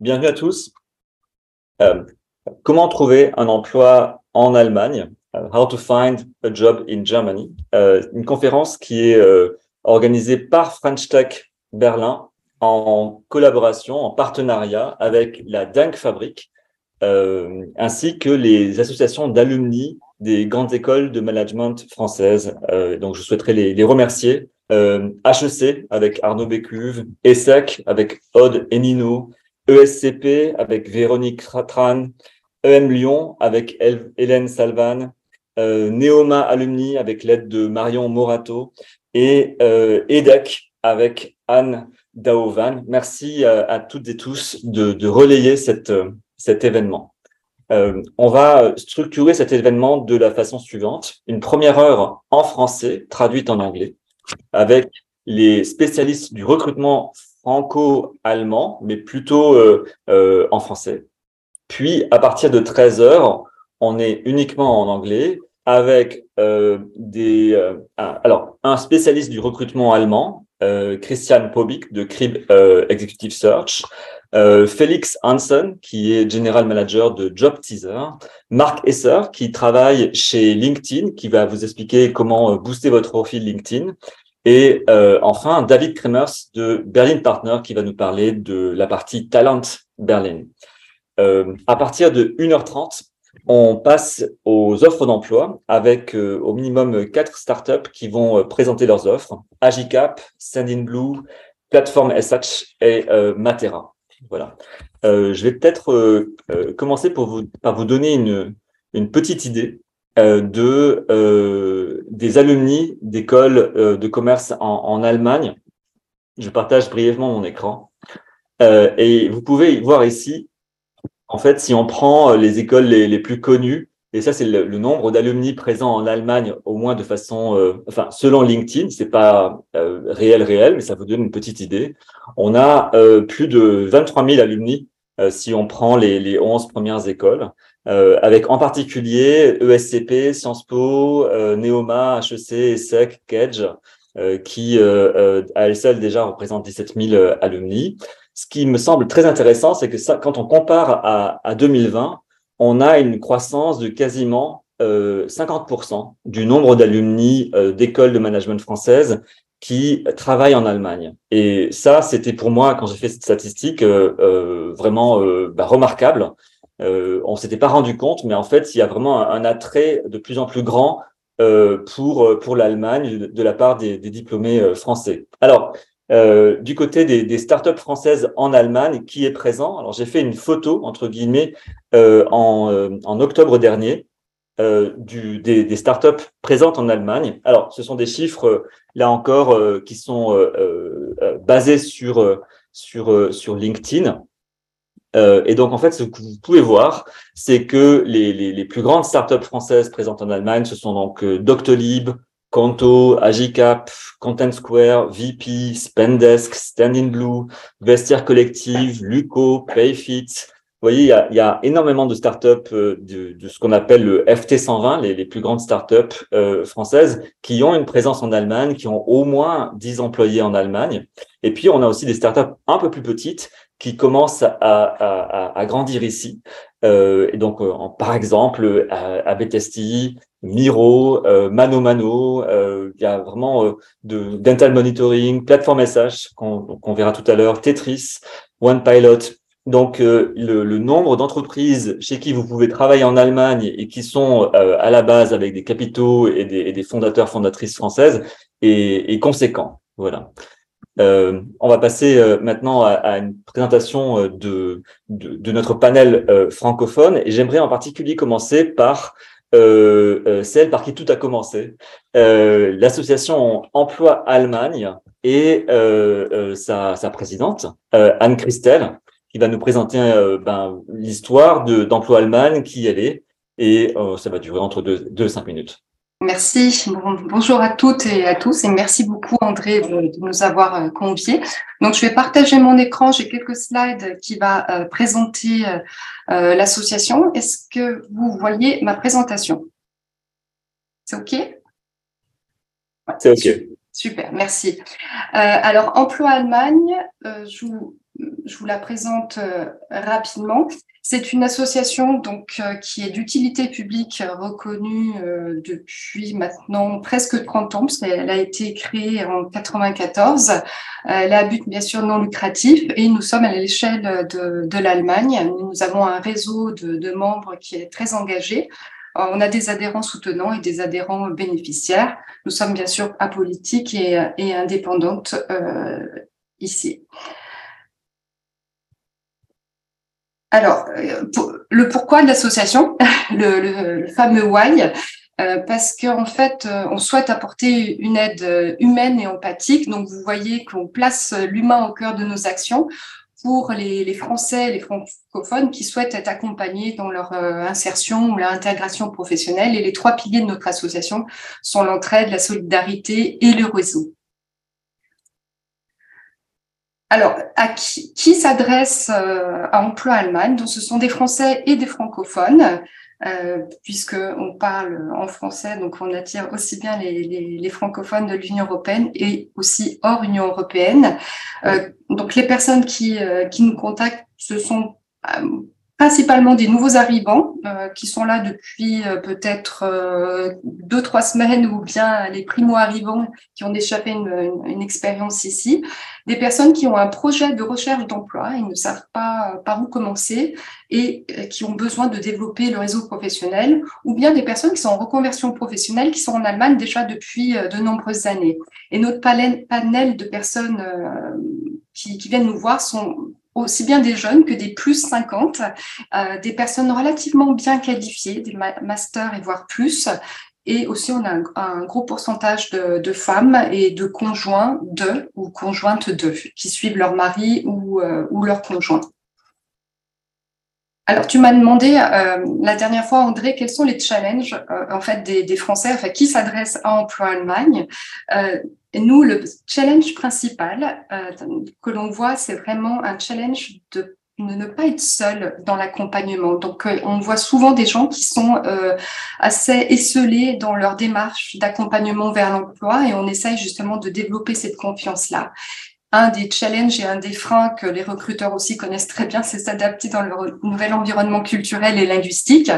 bienvenue à tous. Euh, comment trouver un emploi en Allemagne? Euh, how to find a job in Germany? Euh, une conférence qui est organisée par French Tech Berlin en collaboration, en partenariat avec la Dank Fabrik, ainsi que les associations d'alumni des grandes écoles de management françaises. donc, je souhaiterais les, remercier. HEC avec Arnaud Bécuve, ESSEC avec Aude Enino, ESCP avec Véronique Tran, EM Lyon avec Hélène Salvan, euh, Neoma Alumni avec l'aide de Marion Morato et euh, EDEC avec Anne Daovan. Merci euh, à, toutes et tous de, relayer cette, cet événement. on va structurer cet événement de la façon suivante. Une première heure en français, traduite en anglais, avec les spécialistes du recrutement franco-allemand, mais plutôt euh, euh, en français. Puis, à partir de 13 heures, on est uniquement en anglais avec euh, des alors un spécialiste du recrutement allemand, Christian Pobik de Crib Executive Search, Félix Hansen qui est general manager de Job Teaser, Marc Esser qui travaille chez LinkedIn, qui va vous expliquer comment booster votre profil LinkedIn, et euh, enfin, David Kremers de Berlin Partner qui va nous parler de la partie Talent Berlin. Euh, à partir de 1h30, on passe aux offres d'emploi avec euh, au minimum quatre startups qui vont présenter leurs offres. Agicap, Sendinblue, Platform SH et Matera. Voilà. je vais peut-être commencer pour vous, par vous donner une, une petite idée de euh, des alumni d'écoles euh, de commerce en, en, Allemagne. Je partage brièvement mon écran. et vous pouvez voir ici, en fait, si on prend les écoles les, les plus connues, et ça c'est le, nombre d'alumni présents en Allemagne, au moins de façon, enfin selon LinkedIn, c'est pas réel réel, mais ça vous donne une petite idée. On a plus de 23 000 alumni si on prend les, les 11 premières écoles. Euh, avec en particulier ESCP, Sciences Po, euh, Neoma, HEC, ESSEC, Kedge, euh, qui à elles seules déjà représentent 17 000 alumni. Ce qui me semble très intéressant, c'est que ça, quand on compare à, à 2020, on a une croissance de quasiment 50% du nombre d'alumni d'écoles de management françaises qui travaillent en Allemagne. Et ça, c'était pour moi, quand j'ai fait cette statistique, vraiment bah, remarquable euh, on s'était pas rendu compte, mais en fait, il y a vraiment un, attrait de plus en plus grand euh, pour euh, pour l'Allemagne de, la part des, diplômés euh, français. Alors, du côté des, des, startups françaises en Allemagne, qui est présent? Alors, j'ai fait une photo entre guillemets en, en octobre dernier du, des, des, startups présentes en Allemagne. Alors, ce sont des chiffres là encore qui sont basés sur sur sur LinkedIn. Euh, et donc, en fait, ce que vous pouvez voir, c'est que les, plus grandes startups françaises présentes en Allemagne, ce sont donc euh, Doctolib, Conto, Agicap, Content Square, VP, Spendesk, Stand Blue, Vestiaire Collective, Luco, Payfit. Vous voyez, il y a, y a énormément de startups euh, de, de ce qu'on appelle le FT120, les, les plus grandes startups euh, françaises, qui ont une présence en Allemagne, qui ont au moins 10 employés en Allemagne. Et puis, on a aussi des startups un peu plus petites qui commence à, à, à grandir ici. Euh, et donc, euh, par exemple, à, Betesti, Miro, euh, Mano Mano, euh, il y a vraiment euh, de dental monitoring, plateforme SH qu'on verra tout à l'heure, Tetris, OnePilot. Donc, le, le, nombre d'entreprises chez qui vous pouvez travailler en Allemagne et qui sont à la base avec des capitaux et des, fondateurs, fondatrices françaises est, conséquent. Voilà. Euh, on va passer euh, maintenant à, une présentation euh, de, notre panel francophone et j'aimerais en particulier commencer par celle par qui tout a commencé, l'association Emploi Allemagne et sa, sa, présidente, Anne Christel, qui va nous présenter ben, l'histoire d'Emploi Allemagne, qui elle est, et ça va durer entre deux, deux et cinq minutes. Merci. bonjour à toutes et à tous et merci beaucoup André de, nous avoir euh, conviés. Donc je vais partager mon écran. J'ai quelques slides qui va euh, présenter euh, l'association. Est-ce que vous voyez ma présentation? C'est OK? C'est OK. Super, merci. alors Emploi Allemagne, je vous je vous la présente rapidement. C'est une association donc qui est d'utilité publique reconnue depuis maintenant presque 30 ans, parce qu'elle a été créée en 94. Elle a un but bien sûr non lucratif et nous sommes à l'échelle de, de l'Allemagne. Nous avons un réseau de, de membres qui est très engagé. Euh, on a des adhérents soutenants et des adhérents bénéficiaires. Nous sommes bien sûr apolitiques et, et indépendantes euh, ici. Alors, euh, le pourquoi de l'association, le, fameux why, parce qu'en fait, on souhaite apporter une aide humaine et empathique. Donc, vous voyez qu'on place l'humain au cœur de nos actions pour les, les, Français, les francophones qui souhaitent être accompagnés dans leur euh, insertion ou leur intégration professionnelle. Et les trois piliers de notre association sont l'entraide, la solidarité et le réseau. Alors, à qui, s'adresse euh, à Emploi Allemagne? Donc, ce sont des Français et des francophones euh, puisqu'on parle en français, donc on attire aussi bien les francophones de l'Union européenne et aussi hors Union européenne. Euh, donc les personnes qui, euh, qui nous contactent, ce sont euh, principalement des nouveaux arrivants euh, qui sont là depuis euh, peut-être euh, deux trois semaines ou bien les primo arrivants qui ont fait une, une, expérience ici, des personnes qui ont un projet de recherche d'emploi, ils ne savent pas par où commencer et qui ont besoin de développer le réseau professionnel, ou bien des personnes qui sont en reconversion professionnelle qui sont en Allemagne déjà depuis de nombreuses années. Et notre panel de personnes qui, qui viennent nous voir sont aussi bien des jeunes que des plus 50, euh, des personnes relativement bien qualifiées, des masters et voire plus. Et aussi, on a un, gros pourcentage de, femmes et de conjoints de ou conjointes de qui suivent leur mari ou, euh, leur conjoint. Alors, tu m'as demandé euh, la dernière fois, André, quels sont les challenges en fait des, des, Français, enfin qui s'adressent à Emploi Allemagne? Nous, le challenge principal euh, que l'on voit, c'est vraiment un challenge de ne pas être seul dans l'accompagnement. Donc, euh, on voit souvent des gens qui sont euh, assez esselés dans leur démarche d'accompagnement vers l'emploi et on essaye justement de développer cette confiance-là. Un des challenges et un des freins que les recruteurs aussi connaissent très bien, c'est s'adapter dans leur nouvel environnement culturel et linguistique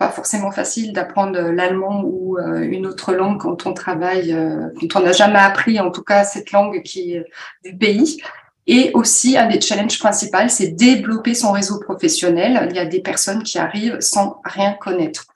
pas forcément facile d'apprendre l'allemand ou euh, une autre langue quand on travaille, euh, quand on n'a jamais appris en tout cas cette langue qui est du pays. Et aussi, un des challenges principaux, c'est développer son réseau professionnel. Il y a des personnes qui arrivent sans rien connaître.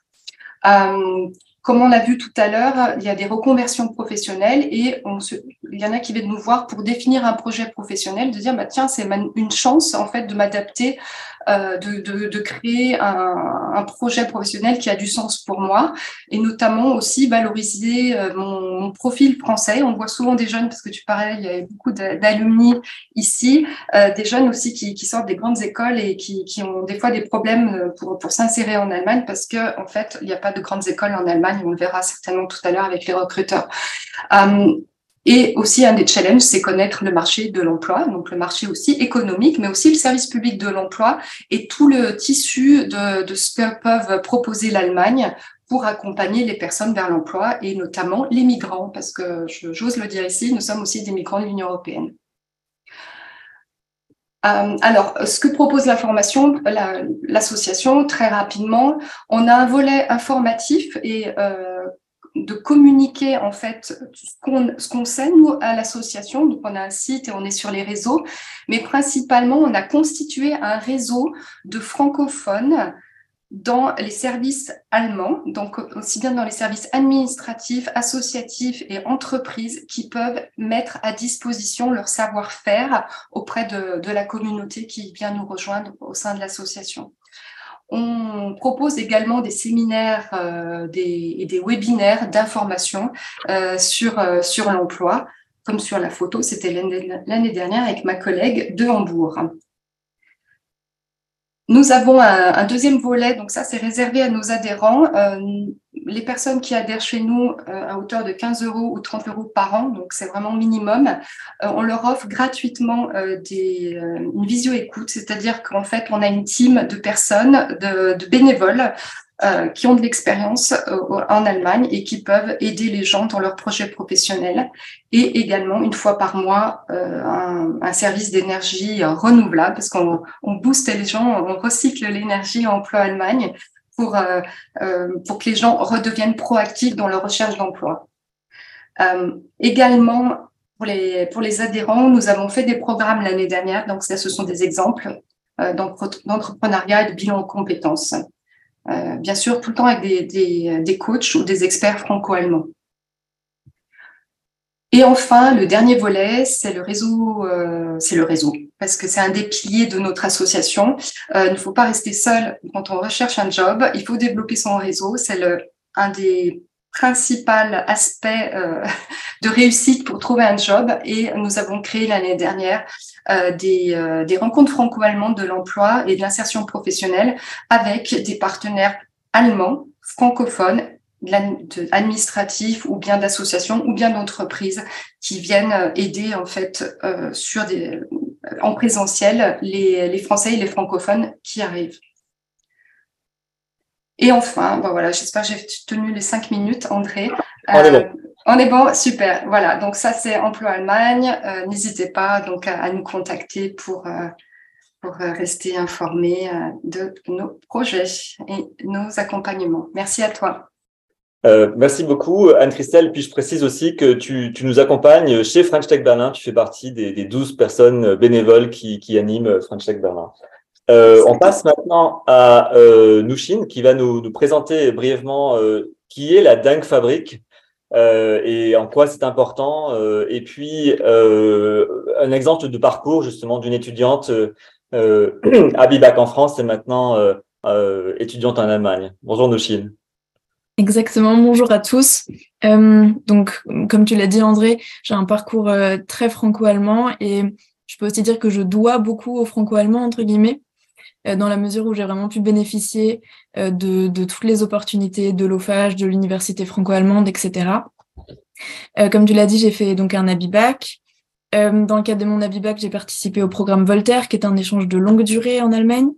Euh, comme on a vu tout à l'heure, il y a des reconversions professionnelles et il y en a qui viennent nous voir pour définir un projet professionnel, de dire bah tiens c'est une chance en fait de m'adapter de, de, de, créer un, un, projet professionnel qui a du sens pour moi et notamment aussi valoriser euh, mon, mon, profil français. On voit souvent des jeunes, parce que tu parlais, il y a beaucoup d'alumni ici, euh, des jeunes aussi qui, qui, sortent des grandes écoles et qui, qui, ont des fois des problèmes pour, pour s'insérer en Allemagne parce que en fait, il n'y a pas de grandes écoles en Allemagne. On le verra certainement tout à l'heure avec les recruteurs. Euh, et aussi, un des challenges, c'est connaître le marché de l'emploi, donc le marché aussi économique, mais aussi le service public de l'emploi et tout le tissu de, de ce que peuvent proposer l'Allemagne pour accompagner les personnes vers l'emploi et notamment les migrants, parce que j'ose le dire ici, nous sommes aussi des migrants de l'Union européenne. Euh, alors, ce que propose la formation, l'association, très rapidement, on a un volet informatif et euh, de communiquer en fait ce qu'on sait nous à l'association. Donc on a un site et on est sur les réseaux, mais principalement on a constitué un réseau de francophones dans les services allemands, donc aussi bien dans les services administratifs, associatifs et entreprises qui peuvent mettre à disposition leur savoir-faire auprès de, de la communauté qui vient nous rejoindre au sein de l'association. On propose également des séminaires euh, et des webinaires d'information euh, sur, euh, sur l'emploi, comme sur la photo, c'était l'année dernière avec ma collègue de Hambourg. Nous avons un, deuxième volet, donc ça c'est réservé à nos adhérents. Euh, les personnes qui adhèrent chez nous euh, à hauteur de 15 euros ou 30 euros par an, donc c'est vraiment minimum, euh, on leur offre gratuitement des, une visio-écoute, c'est-à-dire qu'en fait on a une team de personnes, de, bénévoles euh, qui ont de l'expérience euh, en Allemagne et qui peuvent aider les gens dans leurs projets professionnels. Et également, une fois par mois, euh, un, service d'énergie renouvelable, parce qu'on on booste les gens, on recycle l'énergie emploi Allemagne pour, pour que les gens redeviennent proactifs dans leur recherche d'emploi. également, pour les, pour les adhérents, nous avons fait des programmes l'année dernière, donc ça, ce sont des exemples d'entrepreneuriat et de bilan de compétences. Euh, bien sûr, tout le temps avec des, des, des coachs ou des experts franco-allemands. Et enfin, le dernier volet, c'est le réseau, euh, c'est le réseau, parce que c'est un des piliers de notre association. Euh, il ne faut pas rester seul quand on recherche un job. Il faut développer son réseau. C'est un des principaux aspects euh, de réussite pour trouver un job. Et nous avons créé l'année dernière des, rencontres franco-allemandes de l'emploi et de l'insertion professionnelle avec des partenaires allemands, francophones, administratifs ou bien d'associations ou bien d'entreprises qui viennent euh, aider en fait sur des, en présentiel les, les Français et les francophones qui arrivent. Et enfin, bon voilà, j'espère que j'ai tenu les cinq minutes, André. On est bon, super. Voilà, donc ça c'est Emploi Allemagne. Euh, n'hésitez pas donc à, nous contacter pour, euh, pour euh, rester informé de nos projets et nos accompagnements. Merci à toi. Merci beaucoup, Anne-Christelle. Puis je précise aussi que tu, tu, nous accompagnes chez French Tech Berlin. Tu fais partie des, des 12 personnes bénévoles qui, qui animent French Tech Berlin. on passe maintenant à Nushin qui va nous, nous présenter brièvement qui est la Dingue Fabrique. Euh, et en quoi c'est important. Euh, et puis, euh, un exemple de parcours justement d'une étudiante à Bibac en France et maintenant étudiante en Allemagne. Bonjour Nochine. Exactement, bonjour à tous. Euh, donc, comme tu l'as dit André, j'ai un parcours très franco-allemand et je peux aussi dire que je dois beaucoup au franco-allemand, entre guillemets. Euh, dans la mesure où j'ai vraiment pu bénéficier euh, de, de, toutes les opportunités de l'OFAGE, de l'université franco-allemande, etc. Euh, comme tu l'as dit, j'ai fait donc un Abibac. dans le cadre de mon Abibac, j'ai participé au programme Voltaire, qui est un échange de longue durée en Allemagne.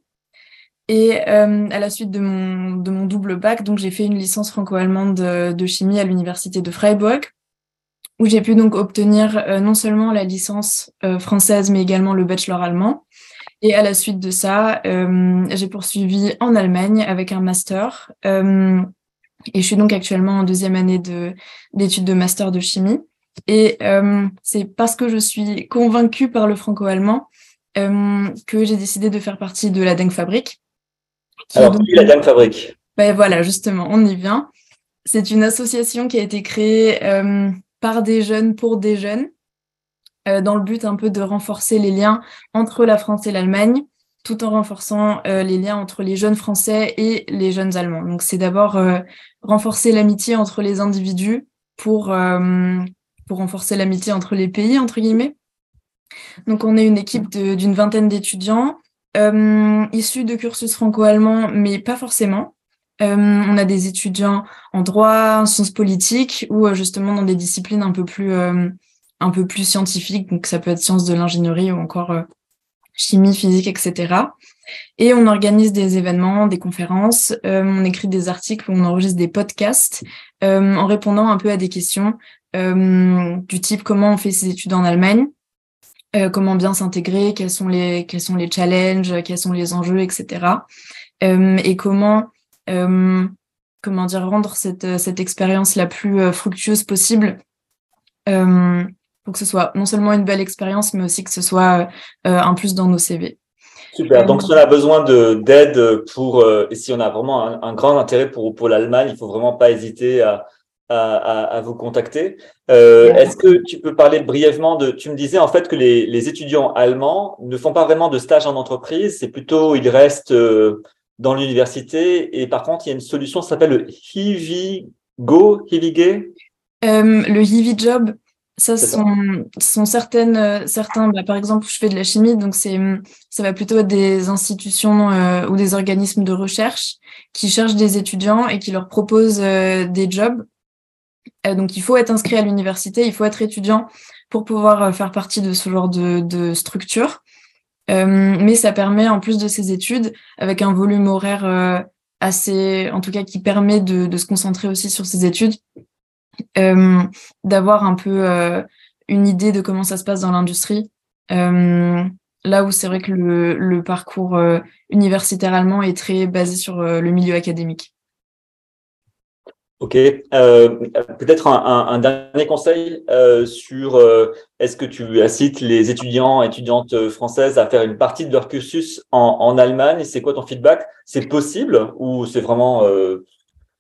Et à la suite de mon, de mon double bac, donc j'ai fait une licence franco-allemande de, de, chimie à l'université de Freiburg, où j'ai pu donc obtenir non seulement la licence française, mais également le bachelor allemand. Et à la suite de ça, euh, j'ai poursuivi en Allemagne avec un master. Euh, et je suis donc actuellement en deuxième année d'études de, master de chimie. Et euh, c'est parce que je suis convaincue par le franco-allemand que j'ai décidé de faire partie de la Dengue Fabrique. Alors, donc... la Dengue Fabrique ben voilà, justement, on y vient. C'est une association qui a été créée par des jeunes pour des jeunes euh, dans le but un peu de renforcer les liens entre la France et l'Allemagne, tout en renforçant euh, les liens entre les jeunes Français et les jeunes Allemands. Donc c'est d'abord euh, renforcer l'amitié entre les individus pour, pour renforcer l'amitié entre les pays, entre guillemets. Donc on est une équipe d'une vingtaine d'étudiants issus de cursus franco-allemand, mais pas forcément. on a des étudiants en droit, en sciences politiques ou justement dans des disciplines un peu plus un peu plus scientifique, donc ça peut être sciences de l'ingénierie ou encore euh, chimie, physique, etc. Et on organise des événements, des conférences, euh, on écrit des articles, on enregistre des podcasts euh, en répondant un peu à des questions du type comment on fait ses études en Allemagne, comment bien s'intégrer, quels sont les quels sont les challenges, quels sont les enjeux, etc. et comment comment dire rendre cette cette expérience la plus fructueuse possible pour que ce soit non seulement une belle expérience, mais aussi que ce soit euh, un plus dans nos CV. Super. Donc, si on a besoin d'aide pour, euh, et si on a vraiment un, grand intérêt pour, pour l'Allemagne, il faut vraiment pas hésiter à, à, à vous contacter. Euh, Est-ce que tu peux parler brièvement de, tu me disais en fait que les, les étudiants allemands ne font pas vraiment de stage en entreprise, c'est plutôt, ils restent euh, dans l'université et par contre, il y a une solution, ça s'appelle le Hivi Go, Hivige euh, Le Hivi Job, ça sont, sont certaines, euh, certains, bah, par exemple, je fais de la chimie, donc c'est, ça va plutôt être des institutions ou des organismes de recherche qui cherchent des étudiants et qui leur proposent des jobs. Donc il faut être inscrit à l'université, il faut être étudiant pour pouvoir faire partie de ce genre de, structure. mais ça permet, en plus de ces études, avec un volume horaire assez, en tout cas, qui permet de, se concentrer aussi sur ses études, d'avoir un peu une idée de comment ça se passe dans l'industrie. là où c'est vrai que le, le parcours universitaire allemand est très basé sur le milieu académique. Ok. Euh, Peut-être un, un, dernier conseil euh, sur euh, est-ce que tu incites les étudiants étudiantes françaises à faire une partie de leur cursus en, en Allemagne? C'est quoi ton feedback? C'est possible ou c'est vraiment euh,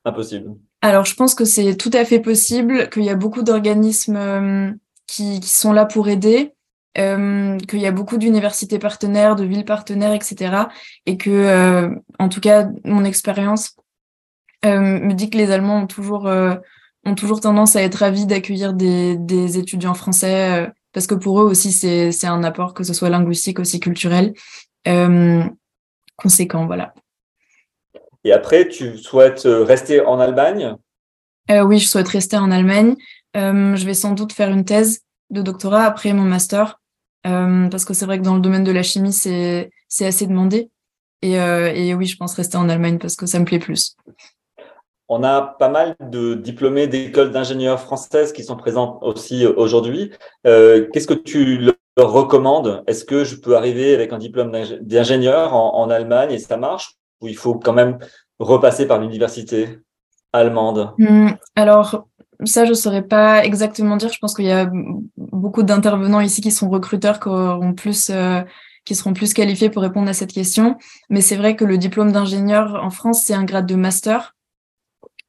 impossible? Alors, je pense que c'est tout à fait possible, qu'il y a beaucoup d'organismes euh, qui, qui, sont là pour aider. qu'il y a beaucoup d'universités partenaires, de villes partenaires, etc. Et que, en tout cas, mon expérience euh, me dit que les Allemands ont toujours, euh, ont toujours tendance à être ravis d'accueillir des, des, étudiants français, euh, parce que pour eux aussi, c'est un apport, que ce soit linguistique, aussi culturel, conséquent. Voilà. Et après, tu souhaites rester en Allemagne? Oui, je souhaite rester en Allemagne. je vais sans doute faire une thèse de doctorat après mon master, parce que c'est vrai que dans le domaine de la chimie, c'est assez demandé. Et, et, oui, je pense rester en Allemagne parce que ça me plaît plus. On a pas mal de diplômés d'écoles d'ingénieurs françaises qui sont présentes aussi aujourd'hui. Euh, Qu'est-ce que tu leur recommandes? Est-ce que je peux arriver avec un diplôme d'ingénieur en, Allemagne et ça marche? Ou il faut quand même repasser par l'université allemande? Mmh, Alors, ça, je ne saurais pas exactement dire. Je pense qu'il y a beaucoup d'intervenants ici qui sont recruteurs, qui, plus, euh, qui seront plus qualifiés pour répondre à cette question. Mais c'est vrai que le diplôme d'ingénieur en France, c'est un grade de master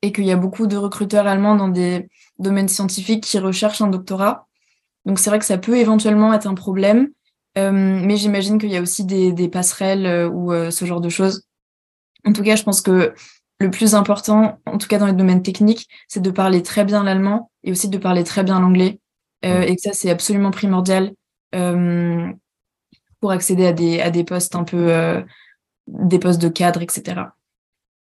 et qu'il y a beaucoup de recruteurs allemands dans des domaines scientifiques qui recherchent un doctorat. Donc c'est vrai que ça peut éventuellement être un problème, euh, mais j'imagine qu'il y a aussi des, des passerelles euh, ou euh, ce genre de choses. En tout cas, je pense que le plus important, en tout cas dans les domaines techniques, c'est de parler très bien l'allemand et aussi de parler très bien l'anglais. Et que ça, c'est absolument primordial pour accéder à des, à des postes un peu, des postes de cadre, etc.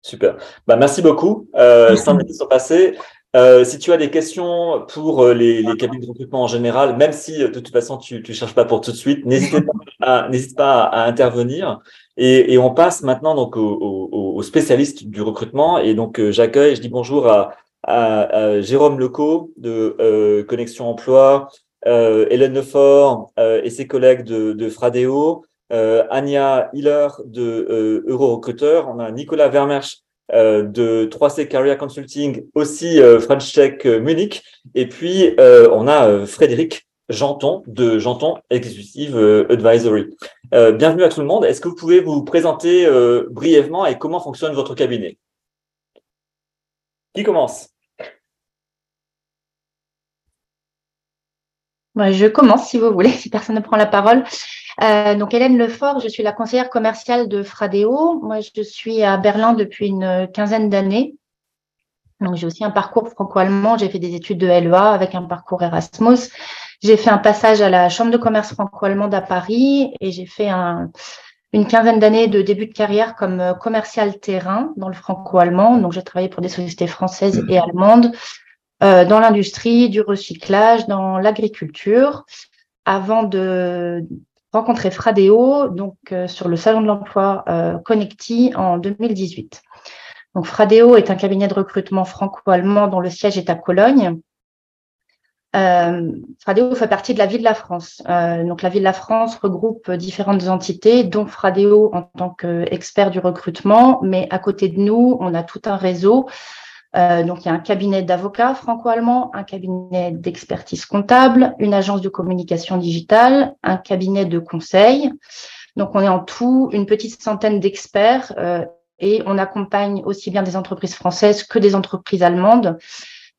Super. Bah, merci beaucoup. Euh, cinq minutes sont passées. Euh, si tu as des questions pour euh, les, les cabines de recrutement en général, même si euh, de toute façon tu ne cherches pas pour tout de suite, n'hésite pas, à, pas à, intervenir. Et, et, on passe maintenant donc aux au, au spécialistes du recrutement. Et donc j'accueille, je dis bonjour à, à, Jérôme Leco de euh, Connexion Emploi, Hélène Lefort et ses collègues de, de Fradeo, euh, Anya Hiller de euh, Euro-Recruteur, on a Nicolas Vermersch euh, de 3C Career Consulting, aussi French Tech Munich, et puis on a Frédéric Janton de Janton Executive Advisory. bienvenue à tout le monde. Est-ce que vous pouvez vous présenter brièvement et comment fonctionne votre cabinet? Qui commence? Je commence si vous voulez, si personne ne prend la parole. Euh, donc Hélène Lefort, je suis la conseillère commerciale de Fradeo. Moi, je suis à Berlin depuis une quinzaine d'années. Donc j'ai aussi un parcours franco-allemand. J'ai fait des études de LEA avec un parcours Erasmus. J'ai fait un passage à la Chambre de commerce franco-allemande à Paris et j'ai fait un, une quinzaine d'années de début de carrière comme commercial terrain dans le franco-allemand. Donc j'ai travaillé pour des sociétés françaises et allemandes euh, dans l'industrie, du recyclage, dans l'agriculture, avant de rencontrer Fradeo donc euh, sur le salon de l'emploi euh, Connecti en 2018. Donc Fradeo est un cabinet de recrutement franco-allemand dont le siège est à Cologne. Euh, Fradeo fait partie de la Ville de la France. Donc la Ville de la France regroupe différentes entités, dont Fradeo en tant qu'expert du recrutement, mais à côté de nous, on a tout un réseau euh, donc, il y a un cabinet d'avocats franco-allemand, un cabinet d'expertise comptable, une agence de communication digitale, un cabinet de conseil. Donc, on est en tout une petite centaine d'experts euh, et on accompagne aussi bien des entreprises françaises que des entreprises allemandes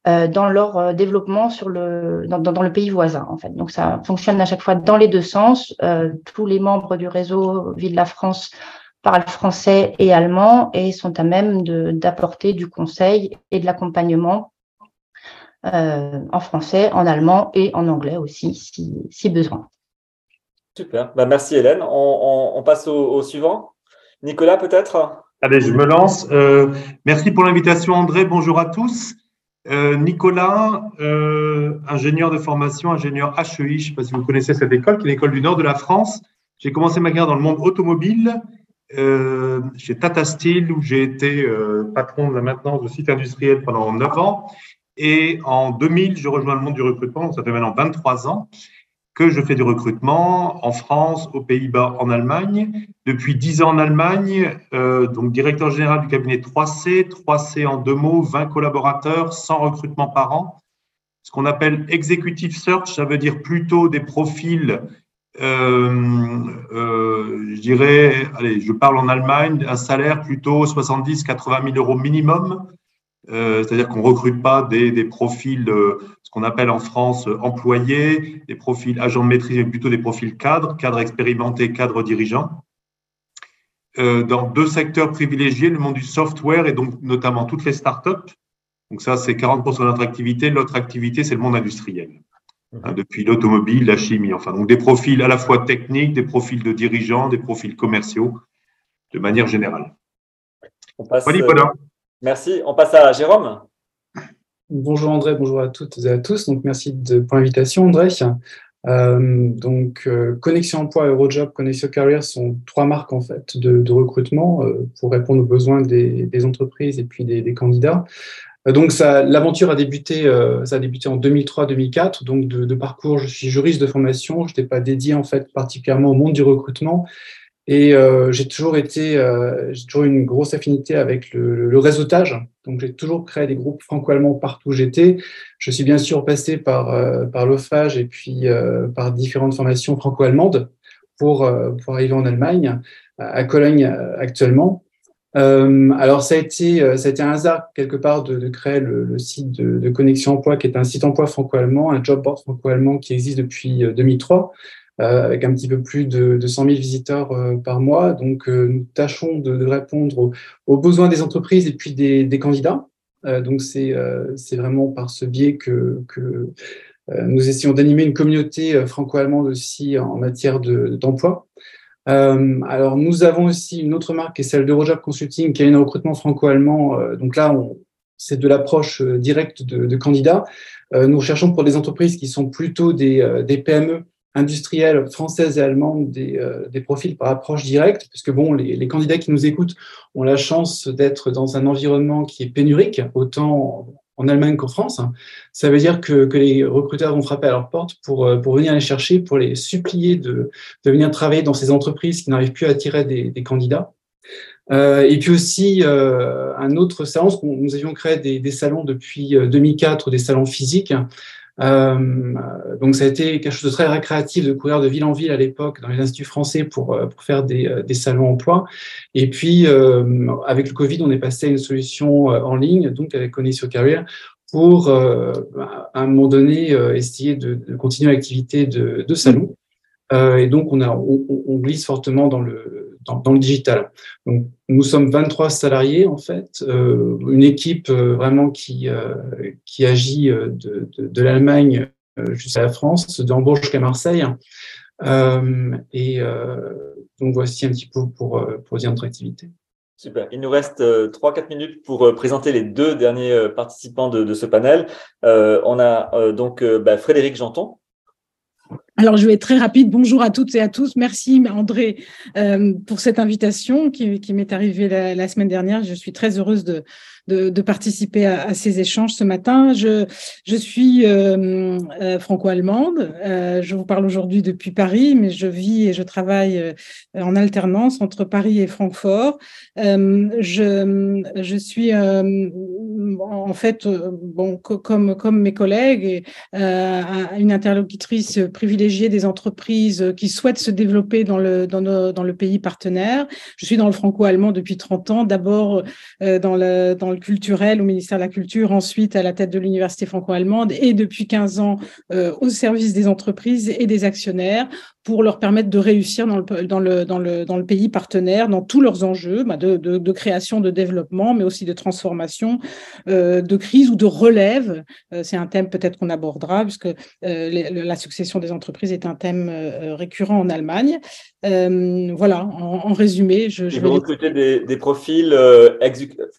euh, dans leur euh, développement sur le, dans, dans, le pays voisin, en fait. Donc, ça fonctionne à chaque fois dans les deux sens. Euh, tous les membres du réseau Ville de la France parlent français et allemand et sont à même d'apporter du conseil et de l'accompagnement euh, en français, en allemand et en anglais aussi, si, si besoin. Super. Bah, merci Hélène. On, on, passe au, au, suivant. Nicolas, peut-être? Allez, je me lance. Euh, merci pour l'invitation, André. Bonjour à tous. Euh, Nicolas, euh, ingénieur de formation, ingénieur HEI, je ne sais pas si vous connaissez cette école, qui est l'école du nord de la France. J'ai commencé ma carrière dans le monde automobile euh, chez Tata Steel, où j'ai été euh, patron de la maintenance de site industriel pendant 9 ans. Et en 2000, je rejoins le monde du recrutement, ça fait maintenant 23 ans que je fais du recrutement en France, aux Pays-Bas, en Allemagne. Depuis 10 ans en Allemagne, euh, donc directeur général du cabinet 3C, 3C en deux mots, 20 collaborateurs, 100 recrutements par an. Ce qu'on appelle executive search, ça veut dire plutôt des profils je dirais, allez, je parle en Allemagne, un salaire plutôt 70-80 000 euros minimum. Euh, c'est-à-dire qu'on ne recrute pas des, des profils, ce qu'on appelle en France employés, des profils agents de maîtrise, mais plutôt des profils cadres, cadres expérimentés, cadres dirigeants. dans deux secteurs privilégiés, le monde du software et donc notamment toutes les startups. Donc ça, c'est 40% de notre activité. L'autre activité, c'est le monde industriel. Hein, depuis l'automobile, la chimie, enfin, donc des profils à la fois techniques, des profils de dirigeants, des profils commerciaux, de manière générale. On passe, euh, merci. On passe à Jérôme. Bonjour André, bonjour à toutes et à tous. Donc merci de, pour l'invitation André. Euh, donc euh, Connexion Emploi, Eurojob, Connexion Career sont trois marques en fait de, recrutement pour répondre aux besoins des, entreprises et puis des candidats. Euh, donc l'aventure a débuté, euh, ça a débuté en 2003-2004. Donc de, parcours, je suis juriste de formation. Je n'étais pas dédié en fait particulièrement au monde du recrutement. Et euh, j'ai toujours été, j'ai toujours une grosse affinité avec le, réseautage. Donc j'ai toujours créé des groupes franco-allemands partout où j'étais. Je suis bien sûr passé par par l'OFAGE et puis par différentes formations franco-allemandes pour pour arriver en Allemagne, à Cologne actuellement. Euh, alors, ça a, été, euh, ça a été un hasard, quelque part, de, de créer le, le, site de, de, Connexion Emploi, qui est un site emploi franco-allemand, un job board franco-allemand qui existe depuis 2003, euh, avec un petit peu plus de, de 100 000 visiteurs euh, par mois. Donc, euh, nous tâchons de, répondre aux, aux, besoins des entreprises et puis des, des candidats. donc, c'est vraiment par ce biais que, que nous essayons d'animer une communauté franco-allemande aussi en matière d'emploi. Euh, alors, nous avons aussi une autre marque qui est celle d'Eurojob Consulting, qui a un recrutement franco-allemand. Euh, donc là, c'est de l'approche euh, directe de, de candidats. nous recherchons pour des entreprises qui sont plutôt des, PME industrielles françaises et allemandes des, des, profils par approche directe, parce que bon, les, les, candidats qui nous écoutent ont la chance d'être dans un environnement qui est pénurique, autant en Allemagne qu'en France. Ça veut dire que, que, les recruteurs vont frapper à leur porte pour, euh, pour venir les chercher, pour les supplier de, de venir travailler dans ces entreprises qui n'arrivent plus à attirer des, des candidats. Euh, et puis aussi, euh, un autre salon, nous avions créé des, des, salons depuis 2004, euh, des salons physiques, donc ça a été quelque chose de très récréatif de courir de ville en ville à l'époque dans les instituts français pour, euh, pour faire des, euh, des salons emploi. Et puis euh, avec le Covid, on est passé à une solution en ligne, donc avec Connexion Career, pour à un moment donné essayer de, de continuer l'activité de, de salon. Et donc on, a, on, on glisse fortement dans le dans, le digital. Donc, nous sommes 23 salariés en fait, euh, une équipe euh, vraiment qui euh, qui agit de, de, de l'Allemagne jusqu'à la France, d'Hambourg jusqu'à Marseille. et donc voici un petit peu pour pour dire notre activité. Super. Il nous reste 3-4 minutes pour présenter les deux derniers participants de, de ce panel. on a donc bah, Frédéric Janton, alors, je vais être très rapide. Bonjour à toutes et à tous. Merci, André, euh, pour cette invitation qui, m'est arrivée la, semaine dernière. Je suis très heureuse de, participer à, ces échanges ce matin. Je, je suis euh, euh, franco-allemande. Je vous parle aujourd'hui depuis Paris, mais je vis et je travaille en alternance entre Paris et Francfort. Je, je suis en fait, bon, comme, comme mes collègues, une interlocutrice privilégiée des entreprises qui souhaitent se développer dans le, dans, le pays partenaire. Je suis dans le franco-allemand depuis 30 ans, d'abord dans le, dans culturel au ministère de la Culture, ensuite à la tête de l'Université franco-allemande et depuis 15 ans euh, au service des entreprises et des actionnaires pour leur permettre de réussir dans le, dans le, dans le, dans le pays partenaire, dans tous leurs enjeux bah de, de, de, création, de développement, mais aussi de transformation, euh, de crise ou de relève. Euh, c'est un thème peut-être qu'on abordera, puisque euh, la succession des entreprises est un thème euh, récurrent en Allemagne. Voilà, en, en, résumé, je, je vais recruter des, des, profils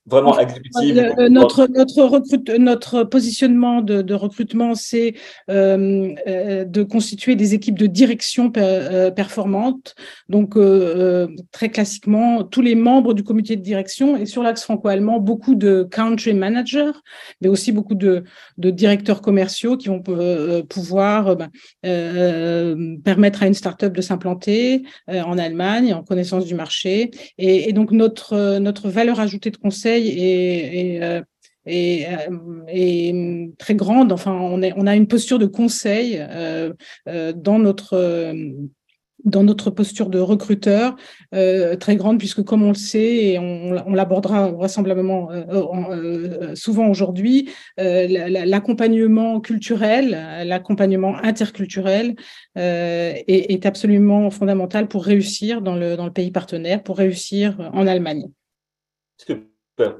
vraiment exécutifs. notre, notre, recrute, notre positionnement de, de recrutement, c'est de constituer des équipes de direction performante. Donc, très classiquement, tous les membres du comité de direction et sur l'axe franco-allemand, beaucoup de country managers, mais aussi beaucoup de, directeurs commerciaux qui vont pouvoir ben, permettre à une start-up de s'implanter en Allemagne en connaissance du marché. Et, donc, notre, notre valeur ajoutée de conseil est et, euh, très grande. Enfin, on, est, a une posture de conseil euh, euh, dans notre dans notre posture de recruteur très grande, puisque comme on le sait, et on, l'abordera vraisemblablement souvent aujourd'hui, l'accompagnement culturel, l'accompagnement interculturel est, est, absolument fondamental pour réussir dans le, dans le pays partenaire, pour réussir en Allemagne. Super.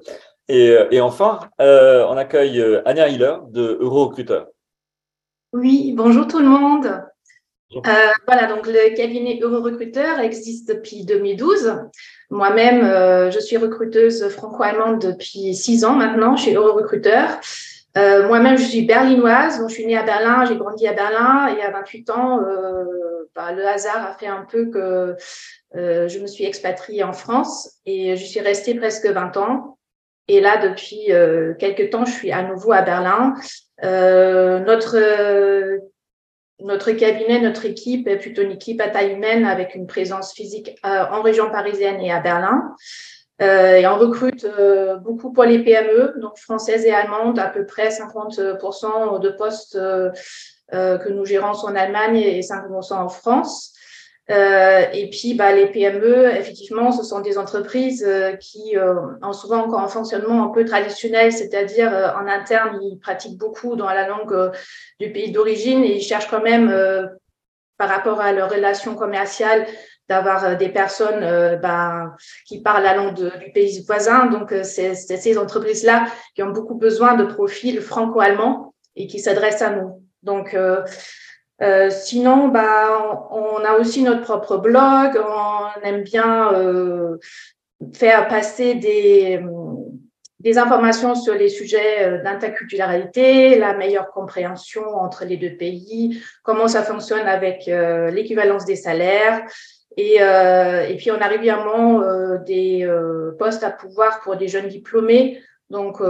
Et, euh, et enfin, euh, on accueille euh, Anya Hiller de Eurocruiter. Oui, bonjour tout le monde. Euh, voilà, donc le cabinet Eurocruiter existe depuis 2012. Moi-même, euh, je suis recruteuse franco-allemande depuis six ans maintenant chez Eurocruiter. Euh, Moi-même, je suis berlinoise, donc je suis née à Berlin, j'ai grandi à Berlin et à 28 ans, bah, le hasard a fait un peu que je me suis expatriée en France et je suis restée presque 20 ans. Et là, depuis euh, quelques temps, je suis à nouveau à Berlin. Euh, notre notre cabinet, notre équipe est plutôt une équipe à taille humaine avec une présence physique euh, en région parisienne et à Berlin. Euh, et on recrute euh, beaucoup pour les PME, donc françaises et allemandes, à peu près 50% de postes que nous gérons en Allemagne et 50% en France. Euh, et puis, bah, les PME, effectivement, ce sont des entreprises euh, qui euh, ont souvent encore un fonctionnement un peu traditionnel, c'est-à-dire en interne, ils pratiquent beaucoup dans la langue du pays d'origine et ils cherchent quand même, par rapport à leur relation commerciale, d'avoir des personnes bah, qui parlent la langue du pays voisin. Donc, c'est ces entreprises-là qui ont beaucoup besoin de profils franco-allemands et qui s'adressent à nous. Donc, euh, sinon, bah, on, a aussi notre propre blog. On aime bien euh, faire passer des, des informations sur les sujets euh, d'interculturalité, la meilleure compréhension entre les deux pays, comment ça fonctionne avec euh, l'équivalence des salaires. Et, et, puis, on a régulièrement des postes à pouvoir pour des jeunes diplômés. Donc,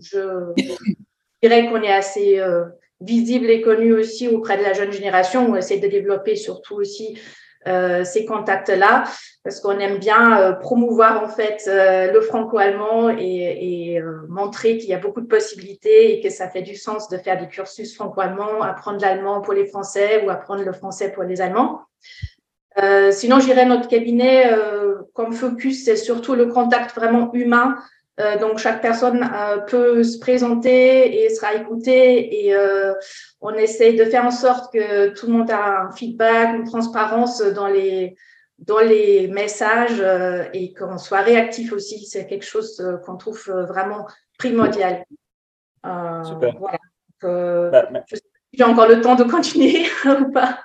je dirais qu'on est assez visible et connu aussi auprès de la jeune génération. On essaie de développer surtout aussi euh, ces contacts-là parce qu'on aime bien euh, promouvoir en fait euh, le franco-allemand et, et euh, montrer qu'il y a beaucoup de possibilités et que ça fait du sens de faire des cursus franco-allemands, apprendre l'allemand pour les Français ou apprendre le français pour les Allemands. sinon, je dirais notre cabinet comme focus, c'est surtout le contact vraiment humain euh, donc chaque personne euh, peut se présenter et sera écoutée et euh, on essaye de faire en sorte que tout le monde a un feedback, une transparence dans les dans les messages et qu'on soit réactif aussi. C'est quelque chose qu'on trouve vraiment primordial. Super. Voilà. Bah, j'ai encore le temps de continuer ou pas.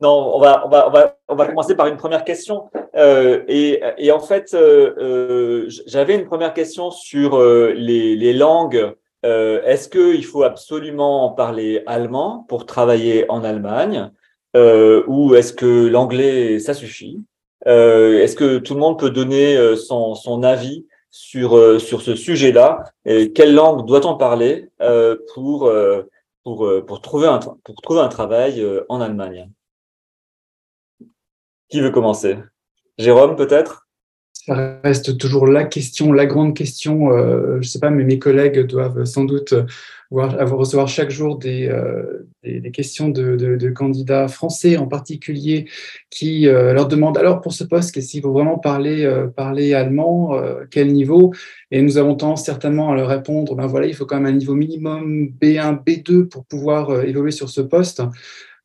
Non, on va, on va, on va, on va commencer par une première question. Euh, et, et, en fait, euh, euh j'avais une première question sur euh, les, les, langues. Euh, est-ce qu'il faut absolument parler allemand pour travailler en Allemagne? Ou est-ce que l'anglais, ça suffit? Est-ce que tout le monde peut donner son, son avis sur, sur ce sujet-là? Quelle langue doit-on parler pour, pour, pour, trouver un, pour trouver un travail en Allemagne? Qui veut commencer? Jérôme, peut-être? Ça reste toujours la question, la grande question. Euh, je sais pas, mais mes collègues doivent sans doute voir, avoir, recevoir chaque jour des, euh, des, questions de, candidats français en particulier qui euh, leur demandent alors pour ce poste, qu'est-ce qu'il faut vraiment parler, parler allemand, quel niveau? Et nous avons tendance certainement à leur répondre, ben voilà, il faut quand même un niveau minimum B1, B2 pour pouvoir évoluer sur ce poste.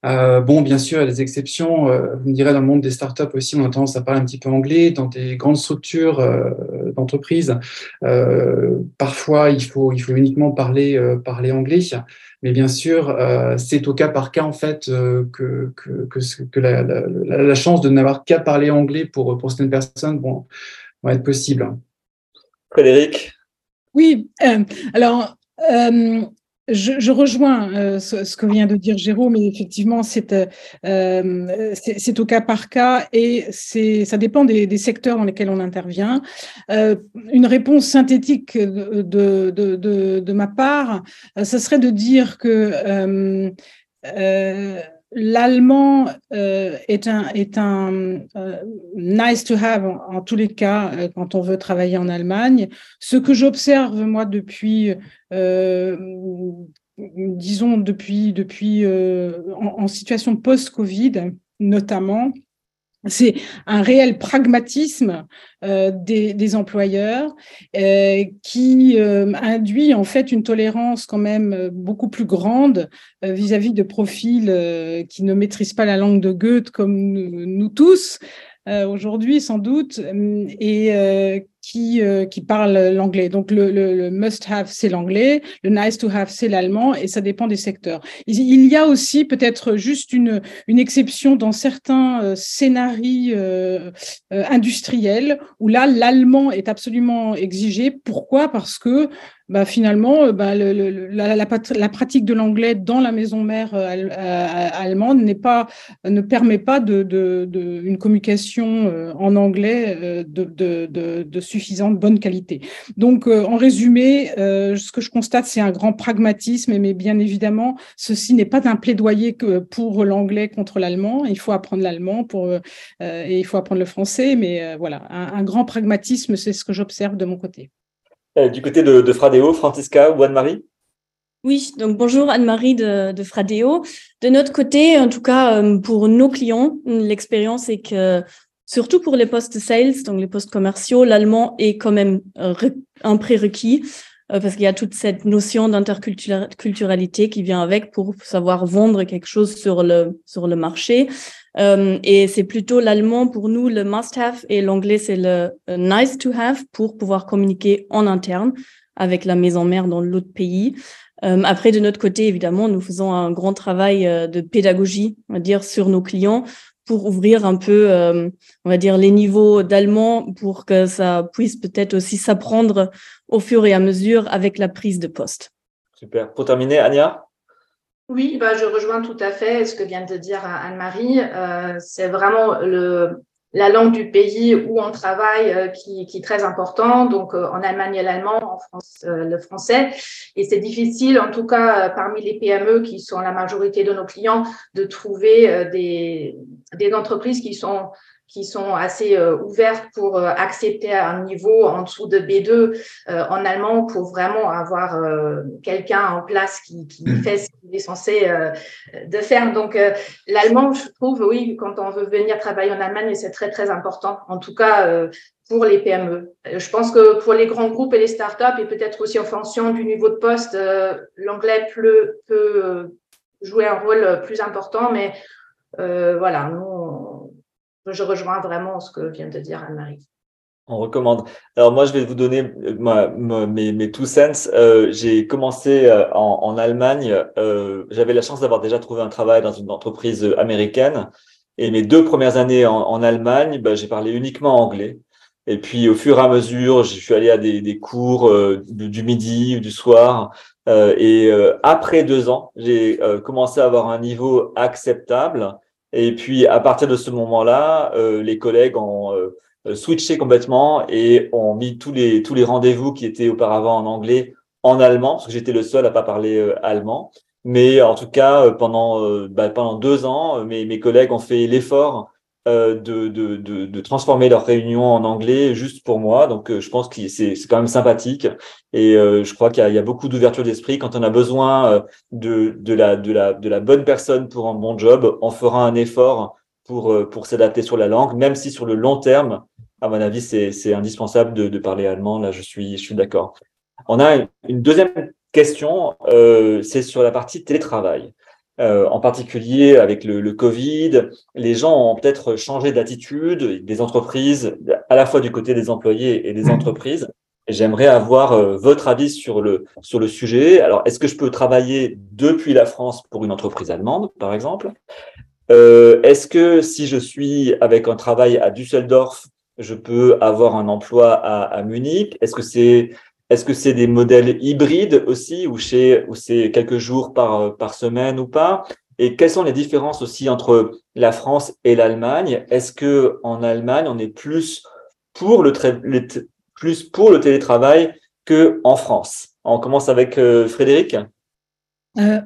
Euh, bon, bien sûr, il y a des exceptions. Euh, vous me direz, dans le monde des startups aussi, on a tendance à parler un petit peu anglais. Dans des grandes structures euh, d'entreprise, euh, parfois, il faut, il faut uniquement parler, euh, parler anglais. Mais bien sûr, c'est au cas par cas, en fait, que, que, que, que la, la, la, chance de n'avoir qu'à parler anglais pour, pour certaines personnes bon, va être possible. Frédéric? Oui, alors je, rejoins euh, ce, que vient de dire Jérôme, mais effectivement, c'est euh, au cas par cas et ça dépend des, secteurs dans lesquels on intervient. Euh, une réponse synthétique de, de, de, ma part, ce serait de dire que L'allemand euh, est un, est un euh, nice to have en, tous les cas euh, quand on veut travailler en Allemagne. Ce que j'observe moi depuis, disons depuis depuis en, en, situation post-Covid notamment, c'est un réel pragmatisme euh, des, employeurs euh, qui euh, induit en fait une tolérance quand même beaucoup plus grande vis-à-vis de profils qui ne maîtrisent pas la langue de Goethe comme nous tous, euh, aujourd'hui sans doute. Euh, et euh, qui, qui parle l'anglais. Donc le, le, must-have, c'est l'anglais, le nice-to-have, c'est l'allemand, et ça dépend des secteurs. Il y a aussi peut-être juste une, une exception dans certains scénarios industriels où là, l'allemand est absolument exigé. Pourquoi? Parce que bah, finalement, euh, bah, le, la, la, pratique de l'anglais dans la maison mère euh, euh, allemande n'est pas, ne permet pas de, de, de une communication en anglais de, de, suffisante bonne qualité. Donc, en résumé, ce que je constate, c'est un grand pragmatisme, mais bien évidemment, ceci n'est pas un plaidoyer que pour l'anglais contre l'allemand. Il faut apprendre l'allemand pour et il faut apprendre le français, mais voilà, un grand pragmatisme, c'est ce que j'observe de mon côté. Euh, du côté de, de Fradeo, Francisca ou Anne-Marie? Oui, donc bonjour Anne-Marie de, de, Fradeo. De notre côté, en tout cas euh, pour nos clients, l'expérience est que surtout pour les postes sales, donc les postes commerciaux, l'allemand est quand même euh, un prérequis parce qu'il y a toute cette notion d'interculturalité qui vient avec pour savoir vendre quelque chose sur le sur le marché. Euh, et c'est plutôt l'allemand pour nous le must-have et l'anglais c'est le nice-to-have pour pouvoir communiquer en interne avec la maison mère dans l'autre pays. Euh, après, de notre côté, évidemment, nous faisons un grand travail euh, de pédagogie, on va dire, sur nos clients pour ouvrir un peu, euh, on va dire, les niveaux d'allemand pour que ça puisse peut-être aussi s'apprendre au fur et à mesure avec la prise de poste. Super. Pour terminer, Anya oui, bah, je rejoins tout à fait ce que vient de dire Anne-Marie. Euh, c'est vraiment le, la langue du pays où on travaille euh, qui, qui, est très important. Donc, euh, en Allemagne, l'allemand, en France, euh, le français. Et c'est difficile, en tout cas, parmi les PME qui sont la majorité de nos clients, de trouver des, des entreprises qui sont qui sont assez euh, ouvertes pour euh, accepter un niveau en dessous de B2 euh, en allemand pour vraiment avoir quelqu'un en place qui, qui mm. fait ce qu'il est censé de faire. Donc l'allemand, je trouve, oui, quand on veut venir travailler en Allemagne, c'est très très important. En tout cas pour les PME. Je pense que pour les grands groupes et les startups, et peut-être aussi en fonction du niveau de poste, l'anglais peut, peut jouer un rôle plus important, mais voilà, nous, je rejoins vraiment ce que vient de dire Anne-Marie. On recommande. Alors moi, je vais vous donner euh, mes, two cents. Euh, j'ai commencé euh, en, Allemagne. J'avais la chance d'avoir déjà trouvé un travail dans une entreprise américaine. Et mes deux premières années en, Allemagne, bah, j'ai parlé uniquement anglais. Et puis au fur et à mesure, je suis allé à des, cours du, midi ou du soir. et après deux ans, j'ai commencé à avoir un niveau acceptable. Et puis, à partir de ce moment-là, euh, les collègues ont euh, switché complètement et ont mis tous les, tous les rendez-vous qui étaient auparavant en anglais en allemand, parce que j'étais le seul à pas parler euh, allemand. Mais en tout cas, pendant, bah, pendant deux ans, mes, mes collègues ont fait l'effort euh, de, de, de, de, transformer leur réunion en anglais juste pour moi. Donc, euh, je pense que c'est quand même sympathique. Et euh, je crois qu'il y, y, a beaucoup d'ouverture d'esprit. Quand on a besoin de, de, la, de, la, de la bonne personne pour un bon job, on fera un effort pour, pour s'adapter sur la langue, même si sur le long terme, à mon avis, c'est indispensable de, de parler allemand. Là, je suis, je suis d'accord. On a une deuxième question, euh, c'est sur la partie télétravail. Euh, en particulier avec le, le, Covid, les gens ont peut-être changé d'attitude, des entreprises, à la fois du côté des employés et des mmh. entreprises. J'aimerais avoir euh, votre avis sur le, sur le sujet. Alors, est-ce que je peux travailler depuis la France pour une entreprise allemande, par exemple? Euh, Est-ce que si je suis avec un travail à Düsseldorf, je peux avoir un emploi à, à Munich? Est-ce que c'est Est-ce que c'est des modèles hybrides aussi, ou, ou c'est quelques jours par, par semaine ou pas? Et quelles sont les différences aussi entre la France et l'Allemagne? Est-ce que en Allemagne, on est plus pour le, plus pour le télétravail que en France? On commence avec euh, Frédéric. Euh,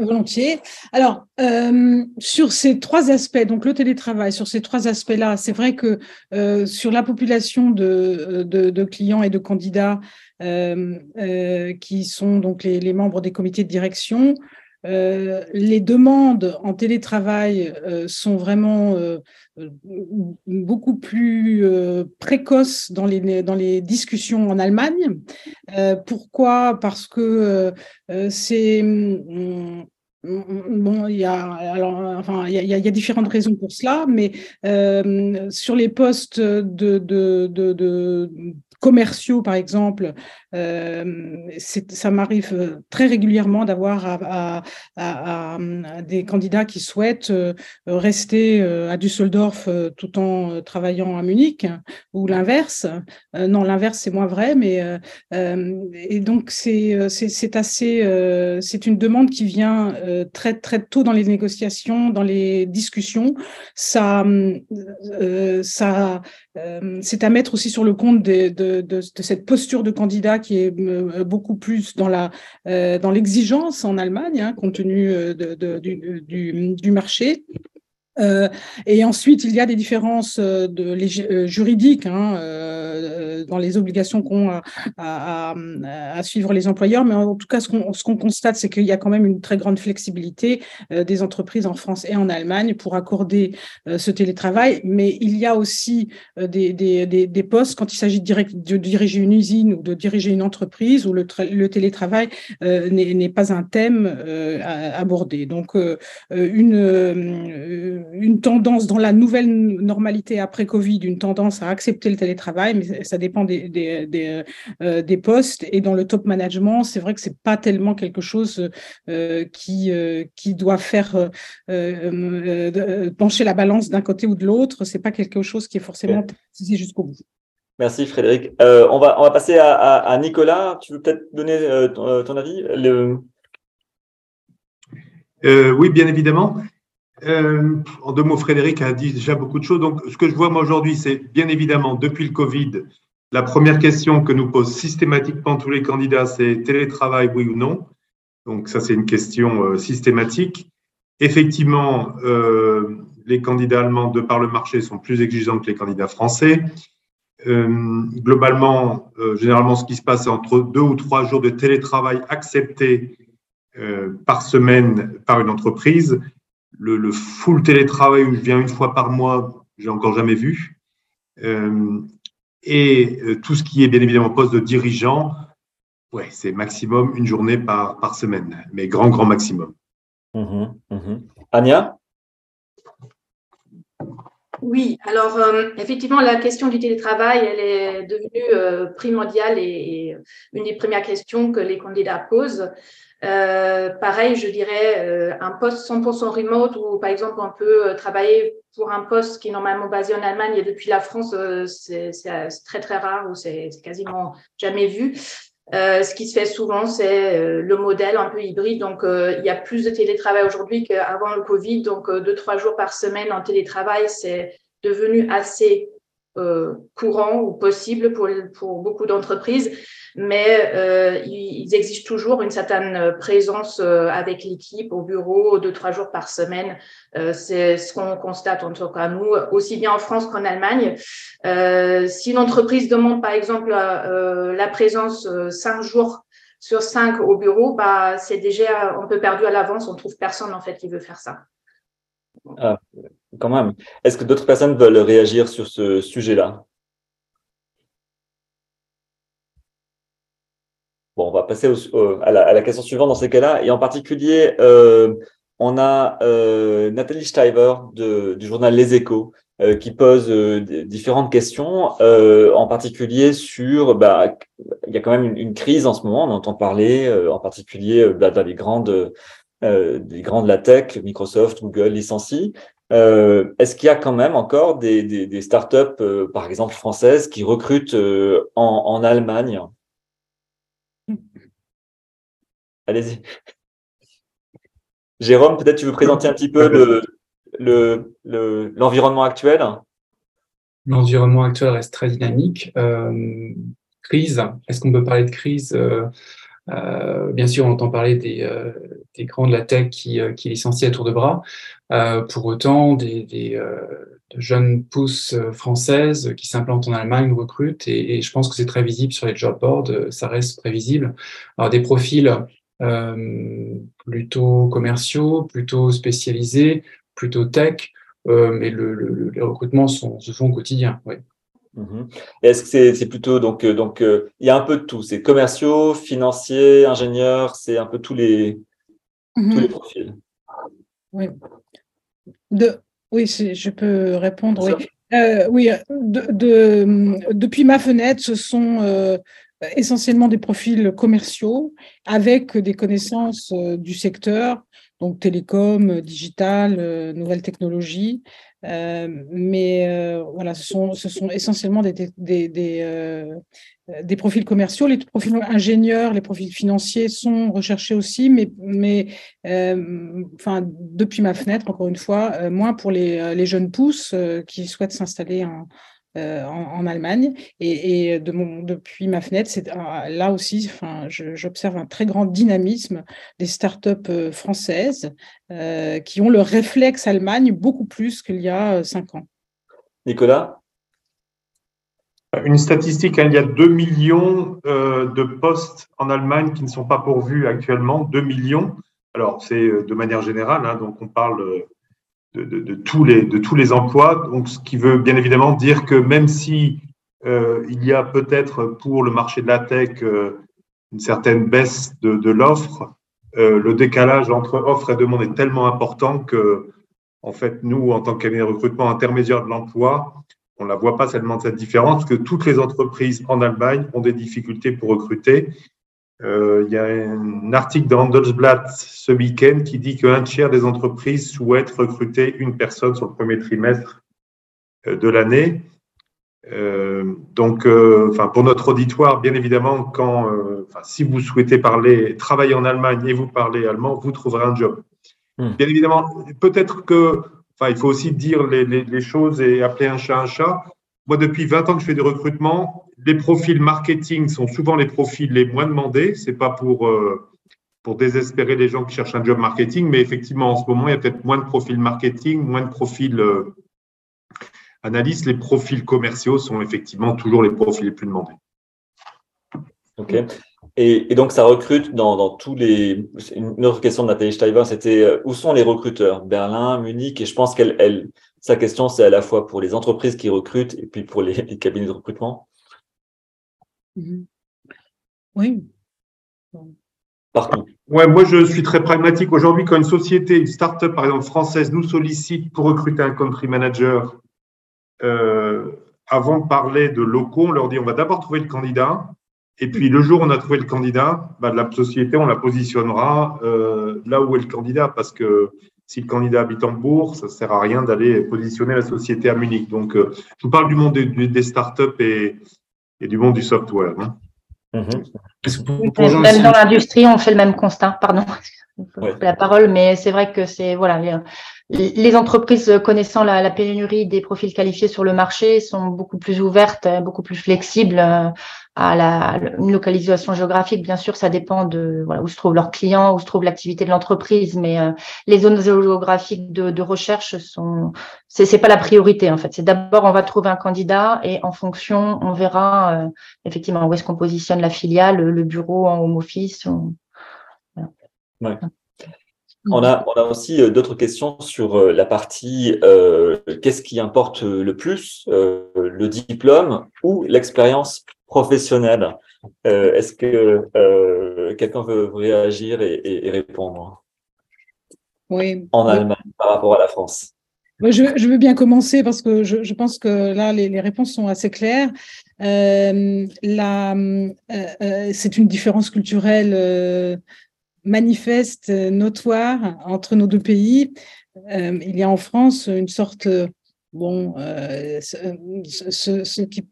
volontiers. Alors, euh, sur ces trois aspects, donc le télétravail, sur ces trois aspects-là, c'est vrai que euh, sur la population de, clients et de candidats qui sont donc les, membres des comités de direction, euh, les demandes en télétravail euh, sont vraiment euh, beaucoup plus précoces dans les, dans les discussions en Allemagne. pourquoi? Parce que c'est... Mm, bon, il y a, alors, enfin, il y, différentes raisons pour cela, mais sur les postes de, commerciaux, par exemple, ça m'arrive euh, très régulièrement d'avoir des candidats qui souhaitent euh, rester à Düsseldorf tout en travaillant à Munich, ou l'inverse. non, l'inverse, c'est moins vrai, mais et donc c'est assez, c'est une demande qui vient très très tôt dans les négociations, dans les discussions. Ça, ça, c'est à mettre aussi sur le compte de cette posture de candidat qui est euh, beaucoup plus dans la euh, dans l'exigence en Allemagne, hein, compte tenu euh, du, marché. Euh, et ensuite, il y a des différences euh, les, juridiques hein, euh, dans les obligations qu'ont à, à, suivre les employeurs, mais en tout cas, ce qu'on constate, c'est qu'il y a quand même une très grande flexibilité des entreprises en France et en Allemagne pour accorder ce télétravail, mais il y a aussi des postes quand il s'agit de, de, diriger une usine ou de diriger une entreprise où le, le télétravail n'est pas un thème abordé. Donc, une une tendance dans la nouvelle normalité après Covid, une tendance à accepter le télétravail, mais ça dépend des, des, euh, des, postes. Et dans le top management, c'est vrai que c'est pas tellement quelque chose euh, qui, euh, qui doit faire pencher la balance d'un côté ou de l'autre. C'est pas quelque chose qui est forcément précisé jusqu'au bout. Merci Frédéric. on, va, on va passer à, à, Nicolas. Tu veux peut-être donner ton, avis? Le... Oui, bien évidemment. Euh, en deux mots, Frédéric a dit déjà beaucoup de choses. Donc, ce que je vois moi aujourd'hui, c'est bien évidemment, depuis le Covid, la première question que nous posent systématiquement tous les candidats, c'est télétravail, oui ou non? Donc, ça, c'est une question euh, systématique. Effectivement, euh, les candidats allemands, de par le marché, sont plus exigeants que les candidats français. globalement, généralement, ce qui se passe, c'est entre deux ou trois jours de télétravail acceptés par semaine par une entreprise le, full télétravail où je viens une fois par mois, j'ai encore jamais vu. Euh, et euh, tout ce qui est bien évidemment poste de dirigeant, ouais, c'est maximum une journée par, par semaine, mais grand, grand maximum. Mmh mmh Anya oui, alors euh, effectivement, la question du télétravail, elle est devenue primordiale et, une des premières questions que les candidats posent. Euh, pareil, je dirais euh, un poste 100% remote où, par exemple, on peut euh, travailler pour un poste qui est normalement basé en Allemagne et depuis la France, c'est très très rare ou c'est quasiment jamais vu. ce qui se fait souvent, c'est le modèle un peu hybride. Donc, il y a plus de télétravail aujourd'hui qu'avant le Covid. Donc, deux, trois jours par semaine en télétravail, c'est devenu assez courant ou possible pour, pour beaucoup d'entreprises mais euh, ils exigent toujours une certaine présence euh, avec l'équipe au bureau deux, trois jours par semaine. Euh, c'est ce qu'on constate en tout cas nous, aussi bien en France qu'en Allemagne. Euh, si une entreprise demande par exemple euh, la présence cinq jours sur cinq au bureau, bah, c'est déjà un peu perdu à l'avance. On trouve personne en fait qui veut faire ça. Ah, quand même. Est-ce que d'autres personnes veulent réagir sur ce sujet-là? Bon, on va passer à, la, question suivante dans ces cas-là. Et en particulier, euh, on a euh, Nathalie Steiver du journal Les Échos euh, qui pose différentes questions, en particulier sur, bah, il y a quand même une, crise en ce moment, on entend parler, en particulier bah, dans les grandes, des grandes la tech, Microsoft, Google licencient. Est-ce qu'il y a quand même encore des, startups, par exemple françaises, qui recrutent en, en Allemagne? Allez-y. Jérôme, peut-être tu veux présenter un petit peu le, l'environnement actuel? L'environnement actuel reste très dynamique. crise, est-ce qu'on peut parler de crise? Euh, bien sûr, on entend parler des, euh, grands de la tech qui, euh, qui licencient à tour de bras. Pour autant, des, des de jeunes pousses françaises qui s'implantent en Allemagne recrutent et, et je pense que c'est très visible sur les job boards, ça reste prévisible. Alors des profils euh, plutôt commerciaux, plutôt spécialisés, plutôt tech, euh, mais le, le, les recrutements sont, se font au quotidien. Ouais. Mhm. Est-ce que c'est plutôt donc euh, donc euh, il y a un peu de tout, c'est commerciaux, financiers, ingénieurs, c'est un peu tous les tous les mhm. profils. Oui. De, oui, je peux répondre. Oui, euh, oui de, de, depuis ma fenêtre, ce sont essentiellement des profils commerciaux avec des connaissances du secteur, donc télécom, digital, nouvelles technologies. Euh, mais euh, voilà, ce sont, ce sont essentiellement des, euh, des, profils commerciaux. Les profils ingénieurs, les profils financiers sont recherchés aussi, mais, mais enfin, depuis ma fenêtre, encore une fois, moins pour les, les jeunes pousses qui souhaitent s'installer en, euh, en, Allemagne. Et, de mon, depuis ma fenêtre, c'est euh, là aussi, enfin, j'observe un très grand dynamisme des startups euh, françaises qui ont le réflexe Allemagne beaucoup plus qu'il y a cinq ans. Nicolas? Une statistique, hein, il y a 2 millions de postes en Allemagne qui ne sont pas pourvus actuellement, 2 millions. Alors, c'est de manière générale, hein, donc on parle de, tous les, emplois. Donc, ce qui veut bien évidemment dire que même si euh, il y a peut-être pour le marché de la tech euh, une certaine baisse de, de l'offre, euh, le décalage entre offre et demande est tellement important que, en fait, nous, en tant que cabinet de recrutement intermédiaire de l'emploi, on ne la voit pas seulement cette différence, que toutes les entreprises en Allemagne ont des difficultés pour recruter. Euh, il y a un article dans Handelsblatt ce week-end qui dit qu'un tiers des entreprises souhaitent recruter une personne sur le premier trimestre euh, de l'année. Euh, donc, enfin, pour notre auditoire, bien évidemment, quand, si vous souhaitez parler, travailler en Allemagne et vous parlez allemand, vous trouverez un job. Hmm. Bien évidemment, peut-être que, enfin, il faut aussi dire les, les, les choses et appeler un chat un chat. Moi, depuis 20 ans que je fais du recrutement, les profils marketing sont souvent les profils les moins demandés. C'est pas pour, euh, pour désespérer les gens qui cherchent un job marketing, mais effectivement, en ce moment, il y a peut-être moins de profils marketing, moins de profils euh, analystes. Les profils commerciaux sont effectivement toujours les profils les plus demandés. OK. Et, donc, ça recrute dans, tous les. Une autre question de Nathalie Steiber, c'était euh, où sont les recruteurs? Berlin, Munich, et je pense qu'elle, elle, sa question, c'est à la fois pour les entreprises qui recrutent et puis pour les, cabinets de recrutement. Mhm. Oui. Partout. Ouais, moi, je suis très pragmatique. Aujourd'hui, quand une société, une start-up, par exemple, française, nous sollicite pour recruter un country manager, euh, avant de parler de locaux, on leur dit on va d'abord trouver le candidat. Et puis, le jour où on a trouvé le candidat, bah, la société, on la positionnera euh, là où est le candidat parce que si le candidat habite en bourse, ça ne sert à rien d'aller positionner la société à Munich. Donc, euh, je vous parle du monde des, des startups et, et, du monde du software. Hein. Mm-hmm. Même dans l'industrie, on fait le même constat. Pardon, la parole, mais c'est vrai que c'est voilà, les, entreprises connaissant la, pénurie des profils qualifiés sur le marché sont beaucoup plus ouvertes, beaucoup plus flexibles euh, à la une localisation géographique. Bien sûr, ça dépend de voilà, où se trouve leurs clients, où se trouve l'activité de l'entreprise, mais euh, les zones géographiques de, de recherche sont c'est pas la priorité en fait. C'est d'abord on va trouver un candidat et en fonction on verra euh, effectivement où est-ce qu'on positionne la filiale, le, bureau en home office. Ouais. On a, on a aussi euh, d'autres questions sur la partie euh, qu'est-ce qui importe le plus, le diplôme ou l'expérience professionnelle. Est-ce que quelqu'un veut réagir et, répondre? Oui. En Allemagne par rapport à la France. Je, veux bien commencer parce que je, pense que là, les, réponses sont assez claires. c'est une différence culturelle manifeste, euh, notoire entre nos deux pays. Euh, il y a en France une sorte bon, euh, ceux, qui,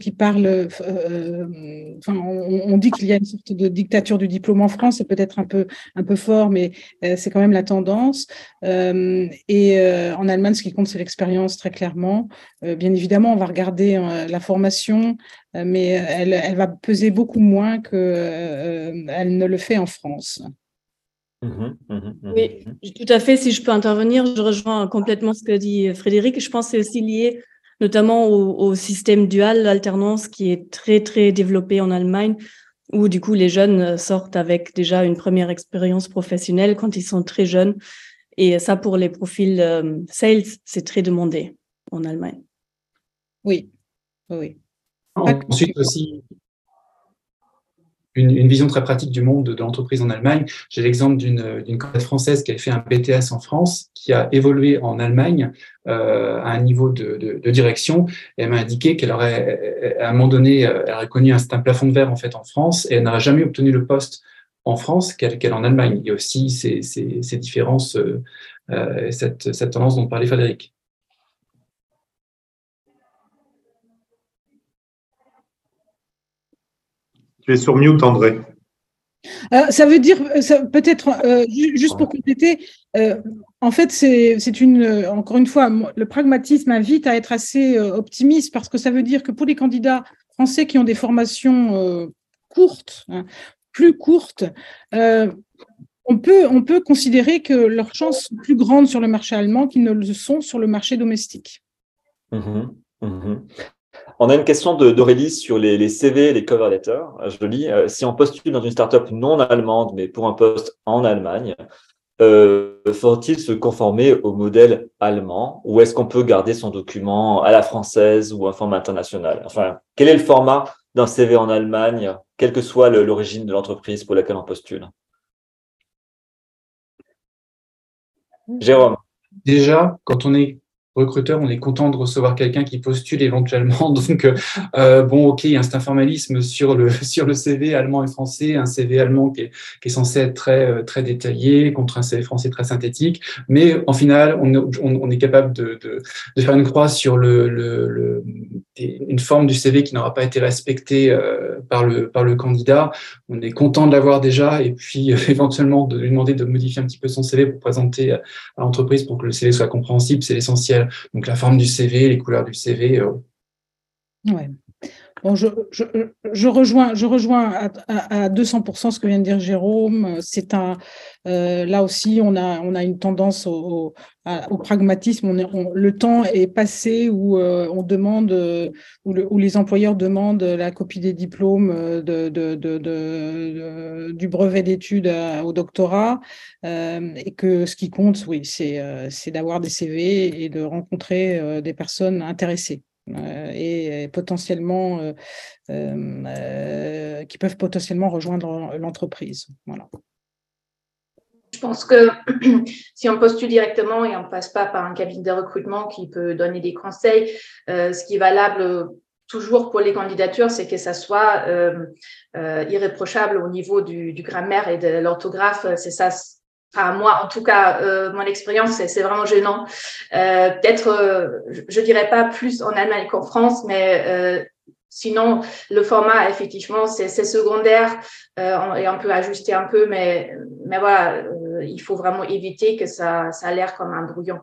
qui, parlent, euh, enfin, on, dit qu'il y a une sorte de dictature du diplôme en France, c'est peut-être un peu, un peu fort, mais euh, c'est quand même la tendance. et en Allemagne, ce qui compte, c'est l'expérience, très clairement. bien évidemment, on va regarder la formation, mais elle, elle, va peser beaucoup moins qu'elle ne le fait en France. Mmh mmh mmh oui, tout à fait. Si je peux intervenir, je rejoins complètement ce que dit Frédéric. Je pense que c'est aussi lié notamment au, système dual, l'alternance qui est très, très développé en Allemagne, où du coup les jeunes sortent avec déjà une première expérience professionnelle quand ils sont très jeunes. Et ça, pour les profils euh, sales, c'est très demandé en Allemagne. Oui, oui. Ensuite aussi, une, vision très pratique du monde de, l'entreprise en Allemagne. J'ai l'exemple d'une candidate française qui a fait un BTS en France, qui a évolué en Allemagne euh, à un niveau de, direction. Elle m'a indiqué qu'elle aurait, à un moment donné, elle aurait connu un, plafond de verre en fait en France et elle n'aurait jamais obtenu le poste en France qu'elle en Allemagne. Il y a aussi ces, ces, différences, euh, euh, cette tendance dont parlait Frédéric. Tu es sur mute, André. Euh, ça veut dire, peut-être, euh, juste pour compléter, euh, en fait, c'est une, encore une fois, le pragmatisme invite à être assez optimiste parce que ça veut dire que pour les candidats français qui ont des formations courtes, hein, plus courtes, on peut, on peut considérer que leurs chances sont plus grandes sur le marché allemand qu'ils ne le sont sur le marché domestique. Mmh mmh on a une question d'Aurélie sur les, CV, les cover letters. Je lis, euh, si on postule dans une startup non allemande, mais pour un poste en Allemagne, euh, faut-il se conformer au modèle allemand ou est-ce qu'on peut garder son document à la française ou un format international? Enfin, quel est le format d'un CV en Allemagne, quelle que soit l'origine de l'entreprise pour laquelle on postule? Jérôme. Déjà, quand on est recruteur, on est content de recevoir quelqu'un qui postule éventuellement. Donc, euh, bon, ok, il y a un formalisme sur le, sur le CV allemand et français, un CV allemand qui est, qui est censé être très, euh, très détaillé contre un CV français très synthétique. Mais en final, on, on, on est capable de, de, de, faire une croix sur le, le, une forme du CV qui n'aura pas été respectée euh, par, le, par le candidat. On est content de l'avoir déjà et puis éventuellement de lui demander de modifier un petit peu son CV pour présenter à l'entreprise pour que le CV soit compréhensible, c'est l'essentiel. Donc la forme du CV, les couleurs du CV. Euh. Ouais. Je, rejoins, rejoins à, à, 200% ce que vient de dire Jérôme. C'est un, euh, là aussi, on a, on a une tendance au, pragmatisme. Le temps est passé où euh, demande, où, les employeurs demandent la copie des diplômes du brevet d'études au doctorat, et que ce qui compte, oui, c'est d'avoir des CV et de rencontrer des personnes intéressées. Euh, et potentiellement euh, euh, qui peuvent potentiellement rejoindre l'entreprise. Voilà. Je pense que si on postule directement et on ne passe pas par un cabinet de recrutement qui peut donner des conseils, ce qui est valable toujours pour les candidatures, c'est que ça soit irréprochable au niveau du, du grammaire et de l'orthographe. C'est ça Enfin, moi, en tout cas, euh, mon expérience, c'est vraiment gênant. Euh, Peut-être, euh, je, dirais pas plus en Allemagne qu'en France, mais euh, sinon, le format, effectivement, c'est secondaire et on peut ajuster un peu, mais, mais voilà, il faut vraiment éviter que ça, ça l'air comme un brouillon.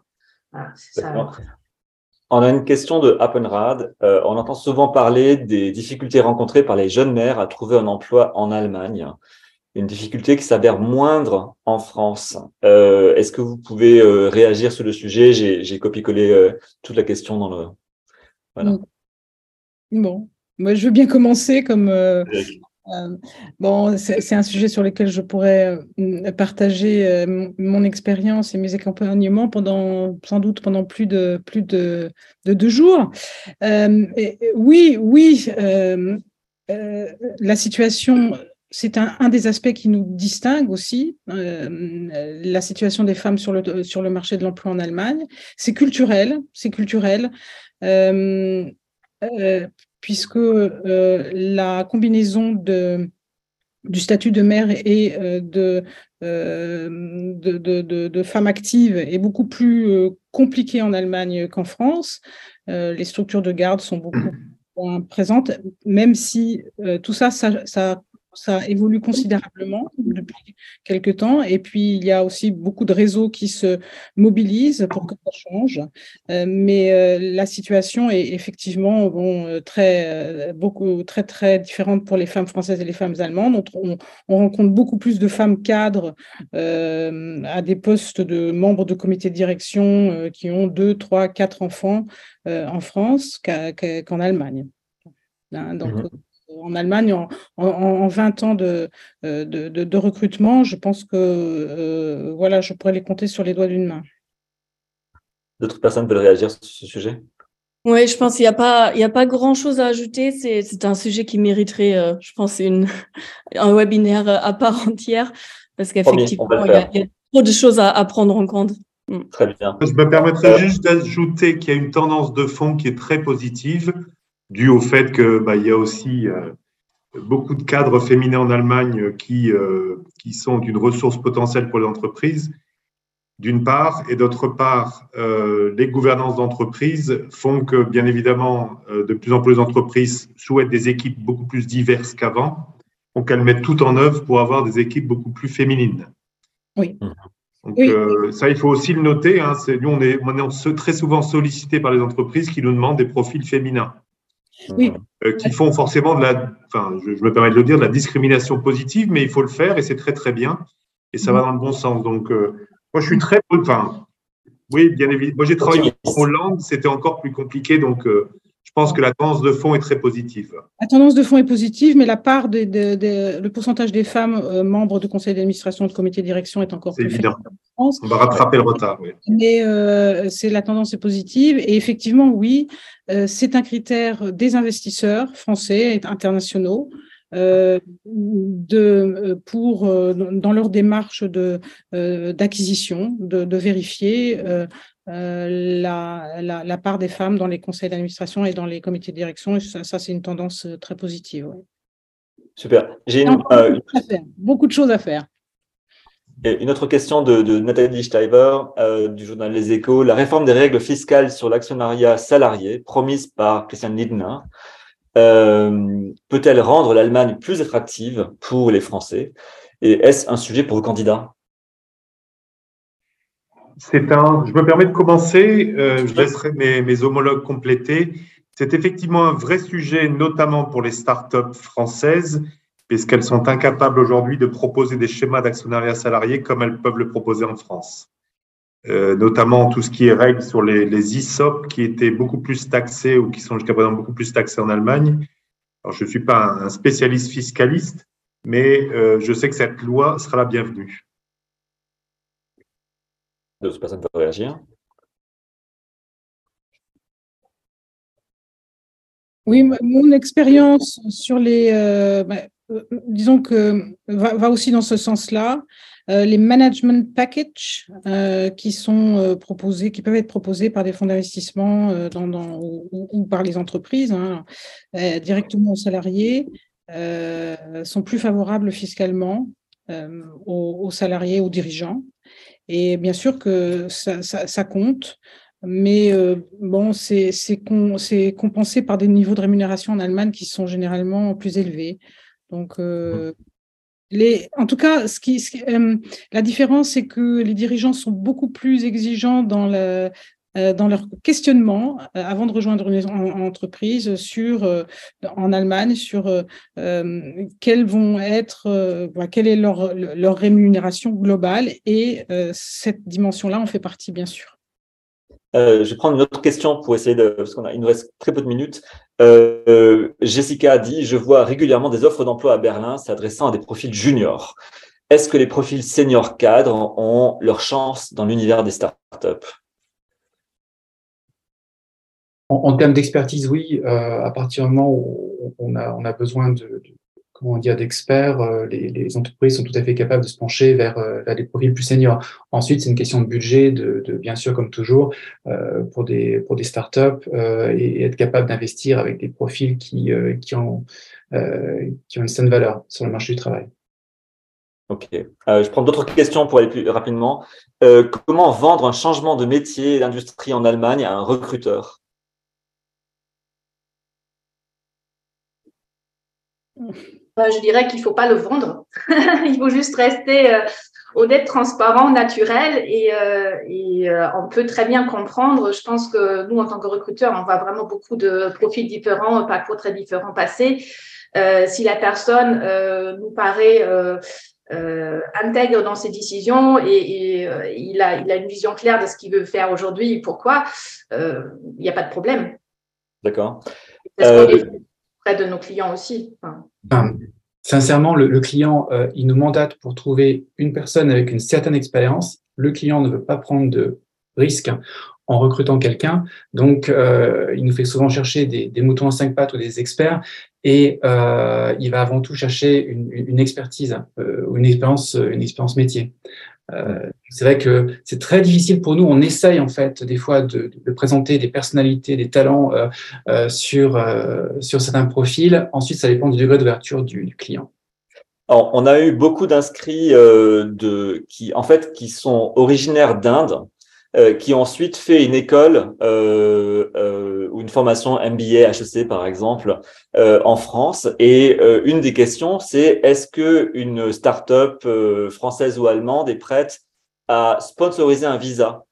On a une question de Appenrad. on entend souvent parler des difficultés rencontrées par les jeunes mères à trouver un emploi en Allemagne une difficulté qui s'avère moindre en France. Euh, est-ce que vous pouvez euh, réagir sur le sujet? J'ai copié-collé euh, toute la question dans le. Voilà. Bon, moi je veux bien commencer comme. bon, c'est un sujet sur lequel je pourrais partager mon expérience et mes accompagnements pendant, sans doute pendant plus de plus de, de deux jours. Et, oui, oui, la situation c'est un, des aspects qui nous distingue aussi, euh, la situation des femmes sur le, sur le marché de l'emploi en Allemagne. C'est culturel, c'est culturel, euh, euh, puisque la combinaison de du statut de mère et de, de, de, femmes actives est beaucoup plus compliqué en Allemagne qu'en France. les structures de garde sont beaucoup moins présentes, même si tout ça, ça ça évolue considérablement depuis quelques temps. Et puis, il y a aussi beaucoup de réseaux qui se mobilisent pour que ça change. Euh, mais euh, la situation est effectivement bon, euh, très, beaucoup, très, très différente pour les femmes françaises et les femmes allemandes. On, on rencontre beaucoup plus de femmes cadres à des postes de membres de comité de direction qui ont deux, trois, quatre enfants en France qu'en Allemagne. Hein, donc, mmh en Allemagne, en, en, 20 ans de, euh, de, de, recrutement, je pense que euh, voilà, je pourrais les compter sur les doigts d'une main. D'autres personnes veulent réagir sur ce sujet? Oui, je pense qu'il n'y a pas, il y a pas grand-chose à ajouter. C'est un sujet qui mériterait, euh, je pense, une, un webinaire à part entière, parce qu'effectivement, il, y, a trop de choses à, à prendre en compte. Mm. Très bien. Je me permettrais juste d'ajouter qu'il y a une tendance de fond qui est très positive dû au fait que bah, il y a aussi euh, beaucoup de cadres féminins en Allemagne qui, euh, qui sont d'une ressource potentielle pour les entreprises, d'une part, et d'autre part, euh, les gouvernances d'entreprise font que, bien évidemment, de plus en plus d'entreprises souhaitent des équipes beaucoup plus diverses qu'avant, donc elles mettent tout en œuvre pour avoir des équipes beaucoup plus féminines. Oui. Donc, ça, il faut aussi le noter. Hein, nous, on est, on est très souvent sollicité par les entreprises qui nous demandent des profils féminins oui. Euh, qui font forcément de la, enfin, je, me permets de le dire, de la discrimination positive, mais il faut le faire et c'est très très bien et ça va dans le bon sens. Donc, euh, moi, je suis très, enfin, oui, bien évidemment. Moi, j'ai travaillé en Hollande, c'était encore plus compliqué, donc euh, je pense que la tendance de fond est très positive. La tendance de fond est positive, mais la part de, le pourcentage des femmes membres du conseil d'administration, de comité de direction est encore plus évident. On va rattraper le retard. Oui. Mais c'est la tendance est positive et effectivement, oui, euh, c'est un critère des investisseurs français et internationaux euh, de, euh, pour, dans leur démarche de, d'acquisition, de, vérifier la, la, part des femmes dans les conseils d'administration et dans les comités de direction. Et ça, c'est une tendance très positive. Super. J'ai beaucoup de choses à faire. Une autre question de, Nathalie Steiber euh, du journal Les Échos. La réforme des règles fiscales sur l'actionnariat salarié, promise par Christian Lindner, euh, peut-elle rendre l'Allemagne plus attractive pour les Français? Et est-ce un sujet pour le candidat C'est un. Je me permets de commencer. Euh, je laisserai mes, mes homologues compléter. C'est effectivement un vrai sujet, notamment pour les startups françaises puisqu'elles sont incapables aujourd'hui de proposer des schémas d'actionnariat salarié comme elles peuvent le proposer en France. Euh, notamment tout ce qui est règles sur les, les ISOP qui étaient beaucoup plus taxés ou qui sont jusqu'à présent beaucoup plus taxés en Allemagne. Alors, je ne suis pas un spécialiste fiscaliste, mais euh, je sais que cette loi sera la bienvenue. D'autres personnes réagir Oui, mon expérience sur les, euh, bah, euh, disons que va, aussi dans ce sens-là. Euh, les management packages qui sont proposés, qui peuvent être proposés par des fonds d'investissement ou, par les entreprises hein, directement aux salariés sont plus favorables fiscalement aux, salariés, aux dirigeants. Et bien sûr que ça, ça compte, mais bon, c'est compensé par des niveaux de rémunération en Allemagne qui sont généralement plus élevés. Donc, euh, les, en tout cas, ce qui, euh, la différence, c'est que les dirigeants sont beaucoup plus exigeants dans, euh, dans leur questionnement avant de rejoindre une entreprise sur, en Allemagne sur quelles vont être, quelle est leur, rémunération globale. Et cette dimension-là en fait partie, bien sûr. Euh, je vais prendre une autre question pour essayer de, parce qu'on a, il nous reste très peu de minutes. Euh, Jessica a dit, je vois régulièrement des offres d'emploi à Berlin s'adressant à des profils juniors. Est-ce que les profils seniors cadres ont leur chance dans l'univers des startups? En, en termes d'expertise, oui. Euh, à partir du moment où on a, on a besoin de, comment dire, d'experts, euh, les, entreprises sont tout à fait capables de se pencher vers, des profils plus seniors. Ensuite, c'est une question de budget, de, bien sûr, comme toujours, pour des pour des startups et, être capable d'investir avec des profils qui qui ont qui ont une certaine valeur sur le marché du travail. Ok. je prends d'autres questions pour aller plus rapidement. comment vendre un changement de métier d'industrie en Allemagne à un recruteur? Je dirais qu'il ne faut pas le vendre. Il faut juste rester euh, honnête, transparent, naturel et, euh, on peut très bien comprendre. Je pense que nous, en tant que recruteurs, on voit vraiment beaucoup de profils différents, parcours très différents passer. si la personne nous paraît intègre dans ses décisions et, il, a, il, a, une vision claire de ce qu'il veut faire aujourd'hui et pourquoi, il n'y a pas de problème. D'accord. Près de nos clients aussi sincèrement, le, client, euh, il nous mandate pour trouver une personne avec une certaine expérience. Le client ne veut pas prendre de risques en recrutant quelqu'un. Donc, euh, il nous fait souvent chercher des, moutons à cinq pattes ou des experts et euh, il va avant tout chercher une, expertise ou une expérience métier. Euh, c'est vrai que c'est très difficile pour nous. On essaye en fait des fois de, de présenter des personnalités, des talents euh, euh, sur sur certains profils. Ensuite, ça dépend du degré d'ouverture du, du, client. Alors, on a eu beaucoup d'inscrits de qui en fait qui sont originaires d'Inde euh, qui ont ensuite fait une école euh, euh, ou une formation MBA, HEC par exemple, en France. Et une des questions, c'est est-ce que une start-up française ou allemande est prête à sponsoriser un visa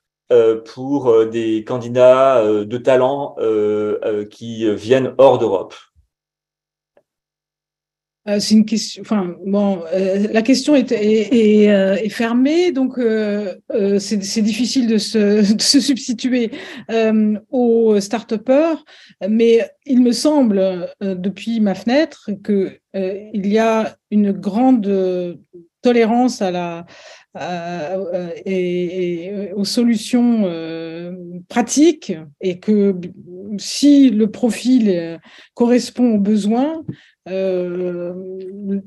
pour des candidats de talent qui viennent hors d'Europe? Euh, c'est une question. Enfin, bon, euh, la question est, est, euh, fermée, donc c'est difficile de se, substituer aux start-upers, mais il me semble, depuis ma fenêtre, que il y a une grande tolérance à la et, aux solutions pratiques et que si le profil correspond aux besoins, des,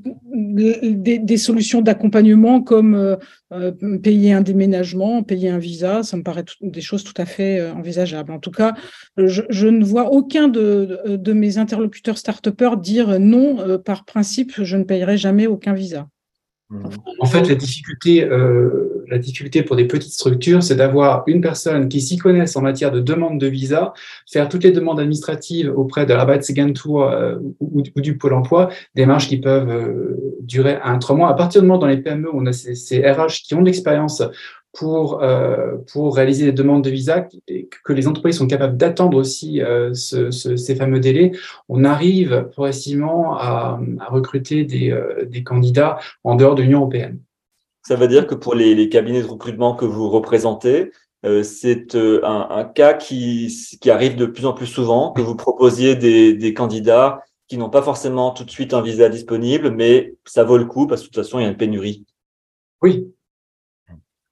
des, solutions d'accompagnement comme euh, euh, payer un déménagement, payer un visa, ça me paraît des choses tout à fait envisageables. En tout cas, je, ne vois aucun de, mes interlocuteurs start dire non, par principe, je ne payerai jamais aucun visa. En fait, la difficulté, euh, la difficulté pour des petites structures, c'est d'avoir une personne qui s'y connaisse en matière de demande de visa, faire toutes les demandes administratives auprès de l'Arbeitsagentur euh, ou, ou, du Pôle emploi, démarches qui peuvent euh, durer un trois mois. À partir du moment dans les PME où on a ces, RH qui ont l'expérience pour, euh, pour réaliser des demandes de visa, et que les entreprises sont capables d'attendre aussi euh, ce, ce, ces fameux délais, on arrive progressivement à, à recruter des, euh, des, candidats en dehors de l'Union européenne. Ça veut dire que pour les, les cabinets de recrutement que vous représentez, c'est un, un, cas qui, qui arrive de plus en plus souvent, que vous proposiez des, des candidats qui n'ont pas forcément tout de suite un visa disponible, mais ça vaut le coup parce que de toute façon, il y a une pénurie. Oui,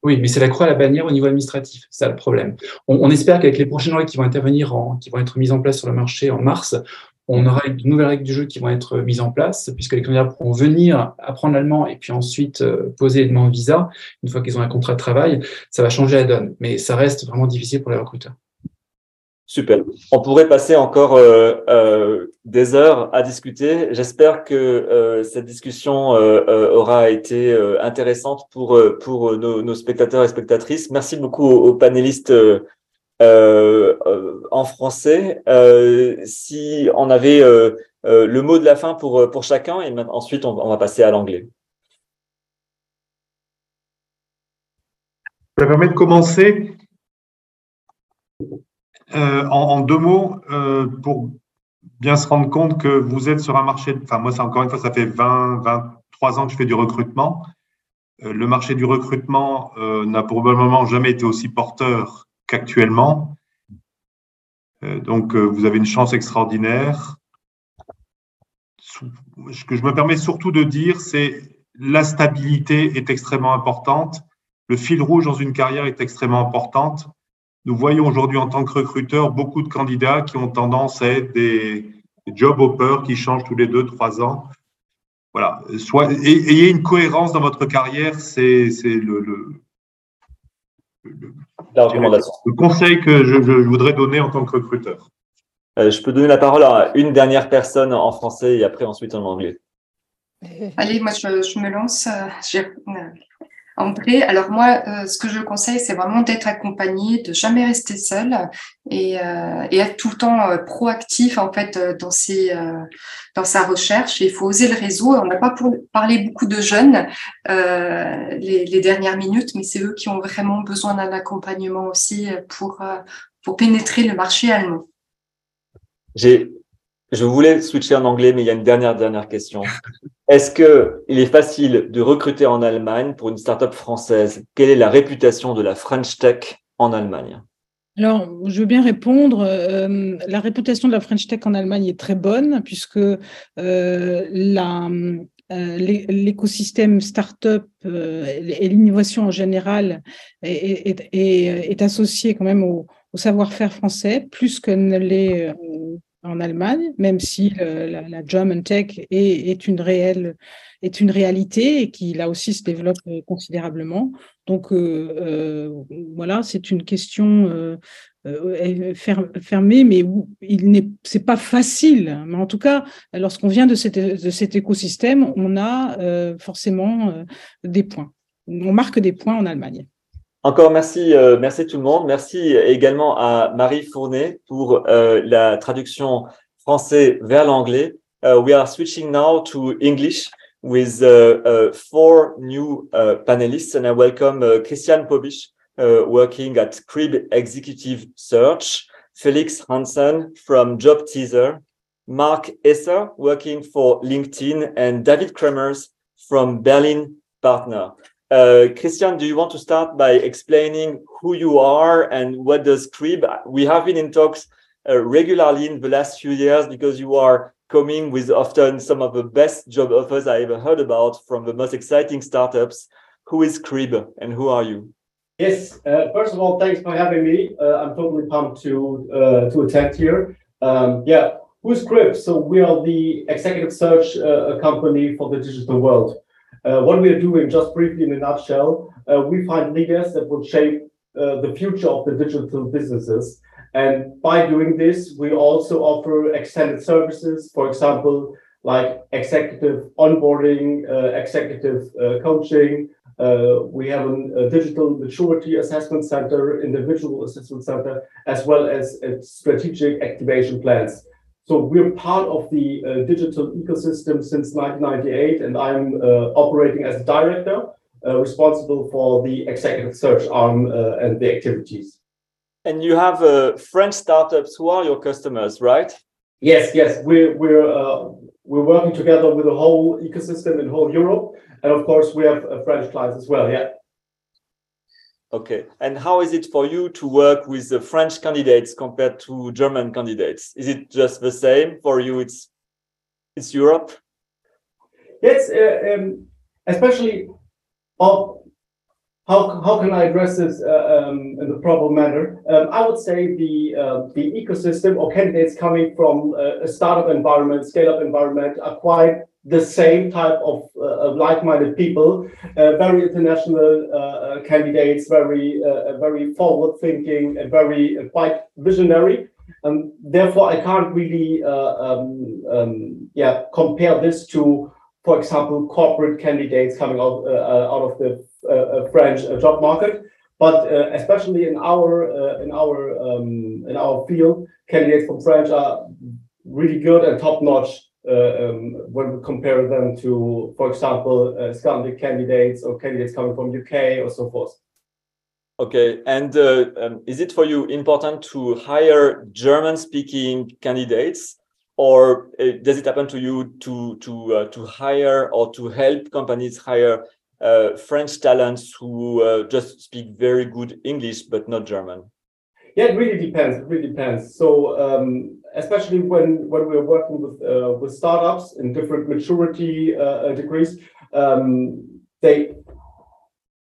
oui, mais c'est la croix à la bannière au niveau administratif, c'est ça le problème. On, espère qu'avec les prochaines règles qui vont intervenir, en, qui vont être mises en place sur le marché en mars, on aura de nouvelles règles du jeu qui vont être mises en place, puisque les candidats pourront venir apprendre l'allemand et puis ensuite euh, poser des demandes de visa. Une fois qu'ils ont un contrat de travail, ça va changer la donne, mais ça reste vraiment difficile pour les recruteurs. Super. On pourrait passer encore euh, euh, des heures à discuter. J'espère que euh, cette discussion aura été intéressante pour pour nos, nos, spectateurs et spectatrices. Merci beaucoup aux, panélistes en français. si on avait le mot de la fin pour pour chacun et ensuite on, on va passer à l'anglais. Ça permet de commencer. Euh, en, deux mots, euh, pour bien se rendre compte que vous êtes sur un marché, enfin moi, ça, encore une fois, ça fait 20, 23 ans que je fais du recrutement. Euh, le marché du recrutement n'a probablement jamais été aussi porteur qu'actuellement. donc, vous avez une chance extraordinaire. Ce que je me permets surtout de dire, c'est la stabilité est extrêmement importante. Le fil rouge dans une carrière est extrêmement importante nous voyons aujourd'hui en tant que recruteurs beaucoup de candidats qui ont tendance à être des job hoppers qui changent tous les deux, trois ans. voilà, soit, ayez une cohérence dans votre carrière, c'est le, le, le, conseil que je, voudrais donner en tant que recruteur. Euh, je peux donner la parole à une dernière personne en français et après ensuite en anglais. Allez, moi je, je me lance. Euh, André, alors moi, euh, ce que je conseille, c'est vraiment d'être accompagné, de jamais rester seul et, euh, et être tout le temps euh, proactif en fait dans ses, dans sa recherche. il faut oser le réseau. On n'a pas pour, parlé beaucoup de jeunes les, les, dernières minutes, mais c'est eux qui ont vraiment besoin d'un accompagnement aussi pour pour pénétrer le marché allemand. J'ai je voulais switcher en anglais, mais il y a une dernière, dernière question. Est-ce qu'il est facile de recruter en Allemagne pour une startup française? Quelle est la réputation de la French Tech en Allemagne? Alors, je veux bien répondre. Euh, la réputation de la French Tech en Allemagne est très bonne puisque euh, euh, l'écosystème startup et l'innovation en général est, associé quand même au, au savoir-faire français plus que ne l'est en Allemagne, même si la, la, German Tech est, une réelle, est une réalité et qui là aussi se développe euh, considérablement. Donc euh, euh, voilà, c'est une question fermée, mais où il n'est, c'est pas facile. Mais en tout cas, lorsqu'on vient de cet écosystème, on a forcément des points. On marque des points en Allemagne. Encore merci, euh, merci tout le monde. Merci également à Marie Fournet pour euh, la traduction français vers l'anglais. Uh, we are switching now to English with uh, four new uh, panelists, and I welcome uh, Christian Pobisch, working at Crib Executive Search, Felix Hansen from Job Teaser, Mark Esser, working for LinkedIn, and David Kremers from Berlin Partner. Uh, Christian, do you want to start by explaining who you are and what does Crib? We have been in talks uh, regularly in the last few years because you are coming with often some of the best job offers I ever heard about from the most exciting startups. Who is Crib and who are you? Yes, uh, first of all, thanks for having me. Uh, I'm totally pumped to uh, to attend here. Um, yeah, who's Crib? So we are the executive search uh, company for the digital world. Uh, what we are doing, just briefly in a nutshell, uh, we find leaders that will shape uh, the future of the digital businesses. And by doing this, we also offer extended services, for example, like executive onboarding, executive coaching. We have an, a digital maturity assessment center, individual assessment center, as well as strategic activation plans. So we're part of the uh, digital ecosystem since 1998, and I'm uh, operating as a director, uh, responsible for the executive search arm uh, and the activities. And you have uh, French startups who are your customers, right? Yes, yes. We're we're uh, we're working together with the whole ecosystem in whole Europe, and of course we have French clients as well. Yeah. Okay. And how is it for you to work with the French candidates compared to German candidates? Is it just the same for you? It's it's Europe. Yes, uh, um, especially how how can I address this uh, um, in the proper manner? Um, I would say the uh, the ecosystem or candidates coming from uh, a startup environment, scale up environment are quite the same type of, uh, like-minded people, uh, very international uh, uh candidates, very uh, very forward-thinking and very uh, quite visionary. And therefore, I can't really um, um, yeah compare this to, for example, corporate candidates coming out out of the French job market. But especially in our in our um, in our field, candidates from French are really good and top-notch uh, um, when we compare them to, for example, uh, Scandinavian candidates or candidates coming from UK or so forth. Okay, and uh, um, is it for you important to hire German-speaking candidates, or uh, does it happen to you to to uh, to hire or to help companies hire uh, French talents who just speak very good English but not German? Yeah, it really depends. It really depends. So um, especially when when we're working with uh, with startups in different maturity uh, degrees, um, they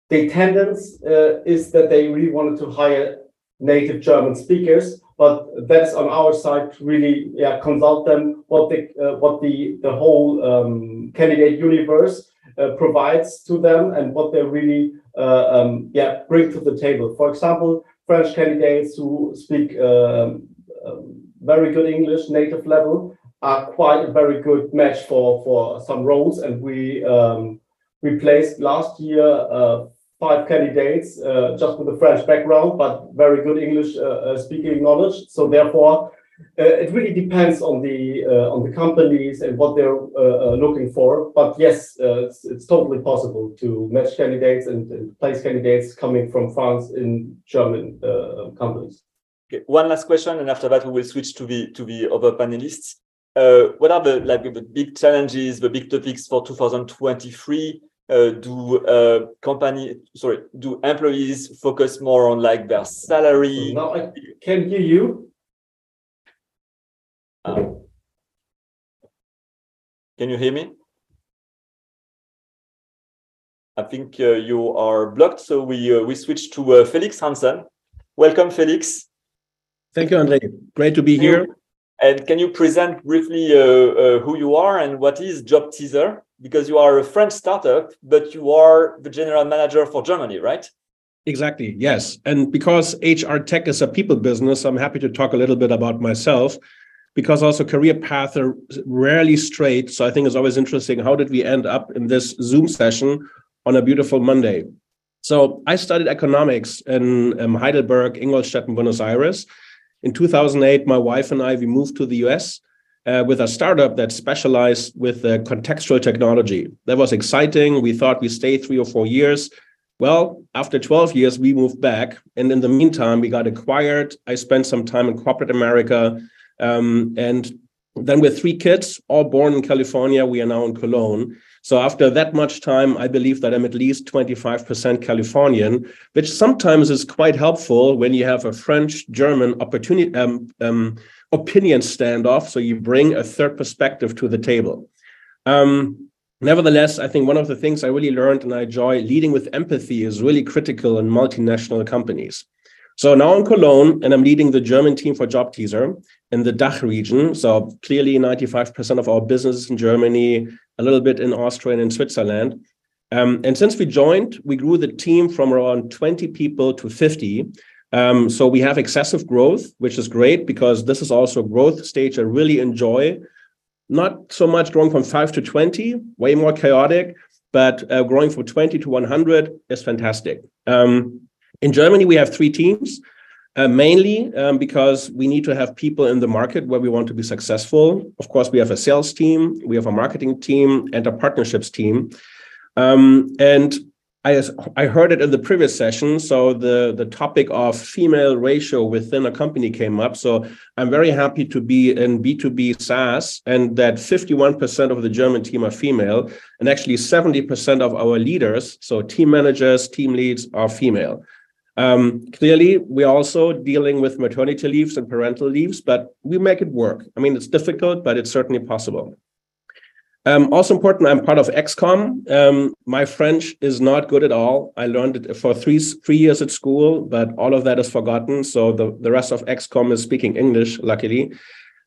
the tendency uh, is that they really wanted to hire native German speakers, but that's on our side to really yeah consult them what the uh, what the the whole um, candidate universe uh, provides to them and what they really uh, um, yeah bring to the table. For example, French candidates who speak um, um, very good English native level are quite a very good match for for some roles, and we um, we placed last year uh, five candidates uh, just with a French background, but very good English uh, uh speaking knowledge. So therefore, it really depends on the uh, on the companies and what they're looking for. But yes, it's, it's, totally possible to match candidates and, and, place candidates coming from France in German companies. Okay. One last question, and after that we will switch to the to the other panelists. Uh, what are the like the big challenges, the big topics for 2023? Uh, do uh, company sorry do employees focus more on like their salary? No, I can hear you. Um, can you hear me? I think uh, you are blocked, so we uh, we switch to uh, Felix Hansen. Welcome, Felix. Thank you, Andre. Great to be here. And can you present briefly uh, uh, who you are and what is Job Teaser? Because you are a French startup, but you are the general manager for Germany, right? Exactly, yes. And because HR tech is a people business, I'm happy to talk a little bit about myself because also career paths are rarely straight. So I think it's always interesting how did we end up in this Zoom session on a beautiful Monday? So I studied economics in um, Heidelberg, Ingolstadt, and Buenos Aires. In 2008, my wife and I, we moved to the US uh, with a startup that specialized with uh, contextual technology. That was exciting. We thought we stay three or four years. Well, after 12 years, we moved back. And in the meantime, we got acquired. I spent some time in corporate America. Um, and then with three kids, all born in California, we are now in Cologne. So after that much time, I believe that I'm at least 25% Californian, which sometimes is quite helpful when you have a French German opportunity um, um, opinion standoff. So you bring a third perspective to the table. Um, nevertheless, I think one of the things I really learned and I enjoy leading with empathy is really critical in multinational companies. So now in Cologne, and I'm leading the German team for Job Teaser in the DACH region. So clearly, 95% of our business is in Germany, a little bit in Austria and in Switzerland. Um, and since we joined, we grew the team from around 20 people to 50. Um, so we have excessive growth, which is great because this is also a growth stage I really enjoy. Not so much growing from five to 20, way more chaotic, but uh, growing from 20 to 100 is fantastic. Um, in Germany, we have three teams. Uh, mainly um, because we need to have people in the market where we want to be successful. Of course, we have a sales team, we have a marketing team, and a partnerships team. Um, and I, I heard it in the previous session. So the, the topic of female ratio within a company came up. So I'm very happy to be in B2B SaaS and that 51% of the German team are female and actually 70% of our leaders, so team managers, team leads are female. Um, clearly, we're also dealing with maternity leaves and parental leaves, but we make it work. I mean, it's difficult, but it's certainly possible. Um, also important, I'm part of XCOM. Um, my French is not good at all. I learned it for three three years at school, but all of that is forgotten. So the, the rest of XCOM is speaking English, luckily.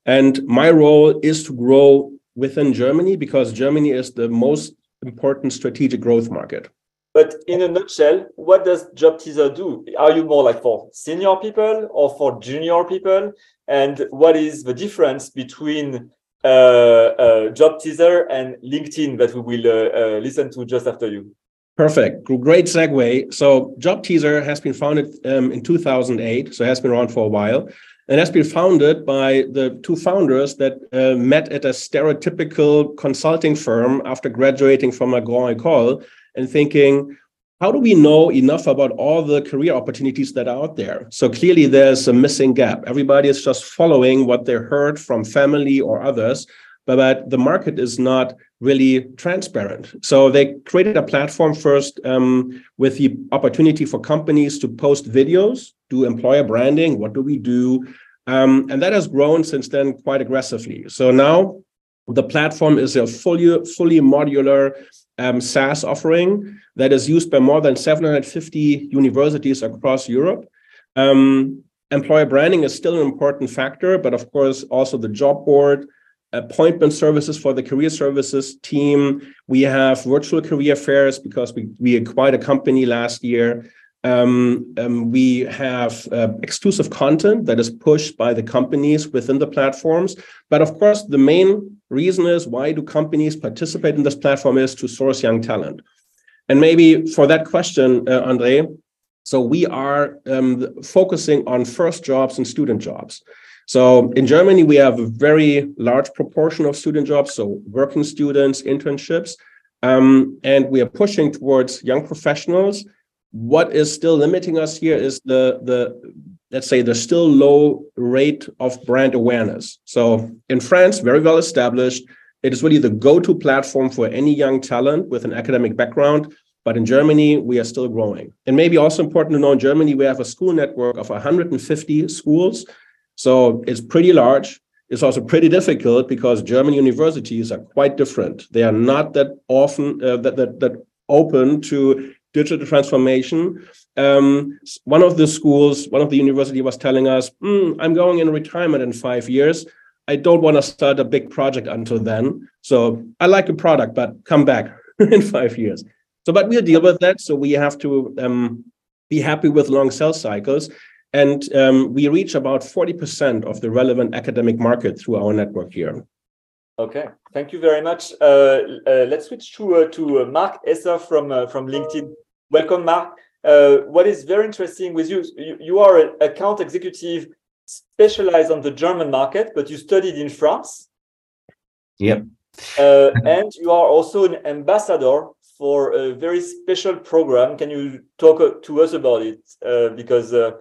And my role is to grow within Germany because Germany is the most important strategic growth market. But in a nutshell, what does Job Teaser do? Are you more like for senior people or for junior people? And what is the difference between uh, uh, Job Teaser and LinkedIn that we will uh, uh, listen to just after you? Perfect. Great segue. So, Job Teaser has been founded um, in 2008, so it has been around for a while, and has been founded by the two founders that uh, met at a stereotypical consulting firm after graduating from a Grand École and thinking, how do we know enough about all the career opportunities that are out there? So clearly there's a missing gap. Everybody is just following what they heard from family or others, but the market is not really transparent. So they created a platform first um, with the opportunity for companies to post videos, do employer branding, what do we do? Um, and that has grown since then quite aggressively. So now the platform is a fully, fully modular um, SaaS offering that is used by more than 750 universities across Europe. Um, employer branding is still an important factor, but of course, also the job board, appointment services for the career services team. We have virtual career fairs because we, we acquired a company last year. Um, um, we have uh, exclusive content that is pushed by the companies within the platforms. But of course, the main reason is why do companies participate in this platform is to source young talent. And maybe for that question, uh, Andre, so we are um, focusing on first jobs and student jobs. So in Germany, we have a very large proportion of student jobs, so working students, internships, um, and we are pushing towards young professionals. What is still limiting us here is the the let's say the still low rate of brand awareness. So in France, very well established, it is really the go-to platform for any young talent with an academic background but in Germany, we are still growing. And maybe also important to know in Germany, we have a school network of 150 schools. So it's pretty large. It's also pretty difficult because German universities are quite different. They are not that often uh, that, that, that open to digital transformation. Um, one of the schools, one of the university was telling us, mm, I'm going in retirement in five years. I don't want to start a big project until then. So I like the product, but come back in five years. So, but we'll deal with that. So we have to um, be happy with long sales cycles. And um, we reach about 40% of the relevant academic market through our network here. Okay, thank you very much. Uh, uh, let's switch to uh, to uh, Mark Esser from uh, from LinkedIn. Welcome, Mark. Uh, what is very interesting with you, you, you are an account executive specialized on the German market, but you studied in France. Yep. and you are also an ambassador for a very special program. Can you talk to us about it? Uh, because uh,